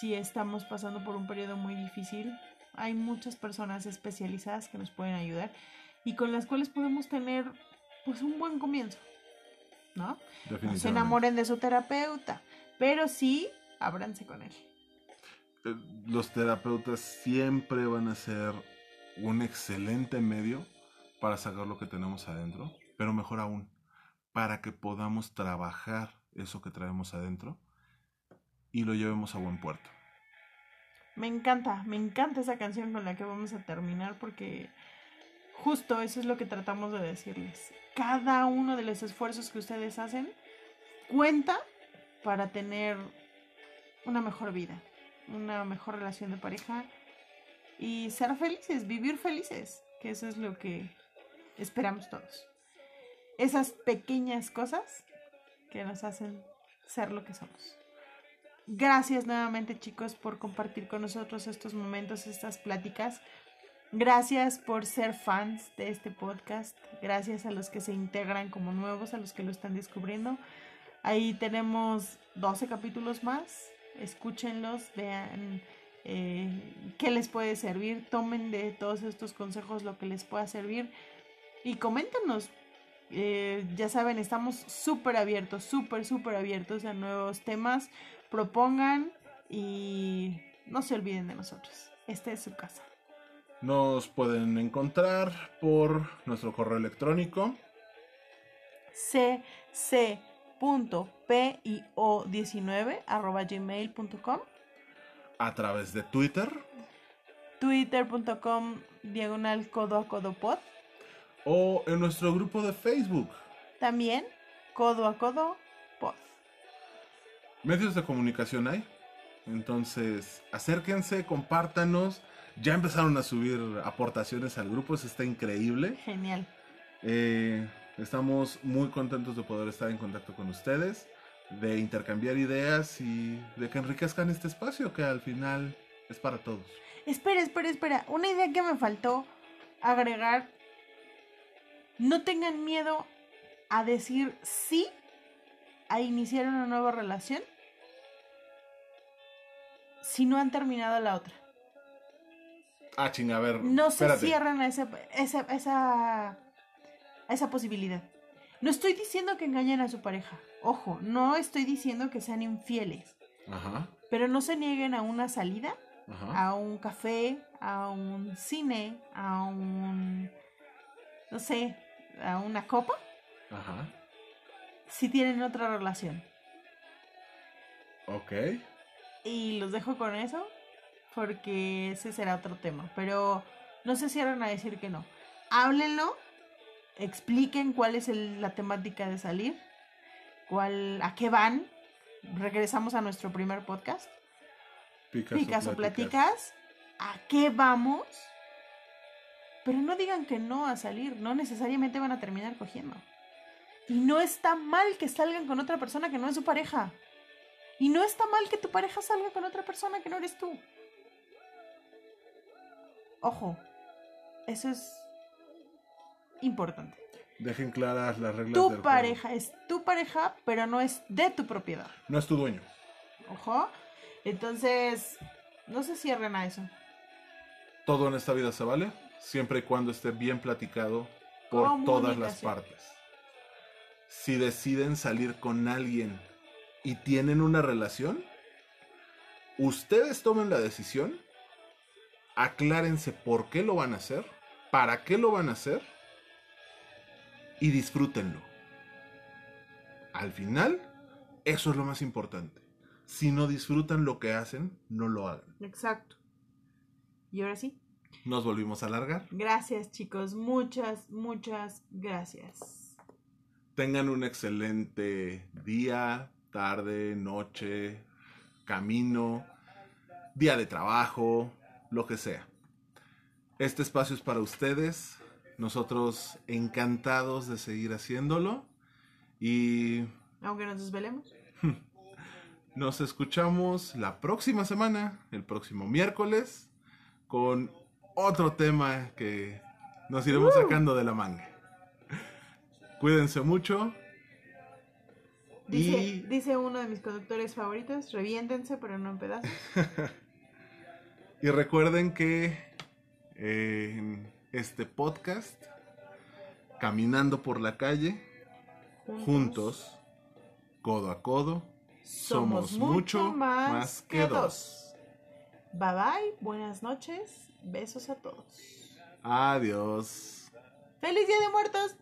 si estamos pasando por un periodo muy difícil, hay muchas personas especializadas que nos pueden ayudar y con las cuales podemos tener pues un buen comienzo. ¿no? No se enamoren de su terapeuta, pero sí ábranse con él. Eh, los terapeutas siempre van a ser un excelente medio para sacar lo que tenemos adentro, pero mejor aún, para que podamos trabajar eso que traemos adentro y lo llevemos a buen puerto. Me encanta, me encanta esa canción con la que vamos a terminar porque justo eso es lo que tratamos de decirles cada uno de los esfuerzos que ustedes hacen cuenta para tener una mejor vida, una mejor relación de pareja y ser felices, vivir felices, que eso es lo que esperamos todos. Esas pequeñas cosas que nos hacen ser lo que somos. Gracias nuevamente chicos por compartir con nosotros estos momentos, estas pláticas. Gracias por ser fans de este podcast. Gracias a los que se integran como nuevos, a los que lo están descubriendo. Ahí tenemos 12 capítulos más. Escúchenlos, vean eh, qué les puede servir. Tomen de todos estos consejos lo que les pueda servir. Y coméntenos. Eh, ya saben, estamos súper abiertos, súper, súper abiertos a nuevos temas. Propongan y no se olviden de nosotros. Esta es su casa. Nos pueden encontrar por nuestro correo electrónico cc.pio19 a través de Twitter twitter.com diagonal codo a codo pod o en nuestro grupo de Facebook también codo a codo pod medios de comunicación hay entonces acérquense compártanos ya empezaron a subir aportaciones al grupo, eso está increíble. Genial. Eh, estamos muy contentos de poder estar en contacto con ustedes, de intercambiar ideas y de que enriquezcan este espacio que al final es para todos. Espera, espera, espera. Una idea que me faltó agregar. No tengan miedo a decir sí a iniciar una nueva relación si no han terminado la otra. Ah, chinga, a ver. No se cierran a esa, esa, esa, esa posibilidad. No estoy diciendo que engañen a su pareja. Ojo, no estoy diciendo que sean infieles. Ajá. Pero no se nieguen a una salida, a un café, a un cine, a un. No sé, a una copa. Ajá. Si tienen otra relación. Ok. Y los dejo con eso porque ese será otro tema. Pero no se cierran a decir que no. Háblenlo, expliquen cuál es la temática de salir, cuál, a qué van. Regresamos a nuestro primer podcast. Picasso, platicas. ¿A qué vamos? Pero no digan que no a salir, no necesariamente van a terminar cogiendo. Y no está mal que salgan con otra persona que no es su pareja. Y no está mal que tu pareja salga con otra persona que no eres tú. Ojo, eso es importante. Dejen claras las reglas. Tu pareja es tu pareja, pero no es de tu propiedad. No es tu dueño. Ojo. Entonces, no se cierren a eso. Todo en esta vida se vale, siempre y cuando esté bien platicado por todas las partes. Si deciden salir con alguien y tienen una relación, ustedes tomen la decisión aclárense por qué lo van a hacer, para qué lo van a hacer y disfrútenlo. Al final, eso es lo más importante. Si no disfrutan lo que hacen, no lo hagan. Exacto. Y ahora sí. Nos volvimos a alargar. Gracias chicos, muchas, muchas gracias. tengan un excelente día, tarde, noche, camino, día de trabajo, lo que sea. Este espacio es para ustedes. Nosotros encantados de seguir haciéndolo. Y Aunque nos desvelemos. nos escuchamos la próxima semana, el próximo miércoles, con otro tema que nos iremos Uh. sacando de la manga. Cuídense mucho. Dice, Y- dice uno de mis conductores favoritos, reviéntense, pero no en pedazos. Y recuerden que eh, en este podcast, caminando por la calle, juntos, codo a codo, somos mucho más que dos. Bye bye, buenas noches, besos a todos. Adiós. ¡Feliz Día de Muertos!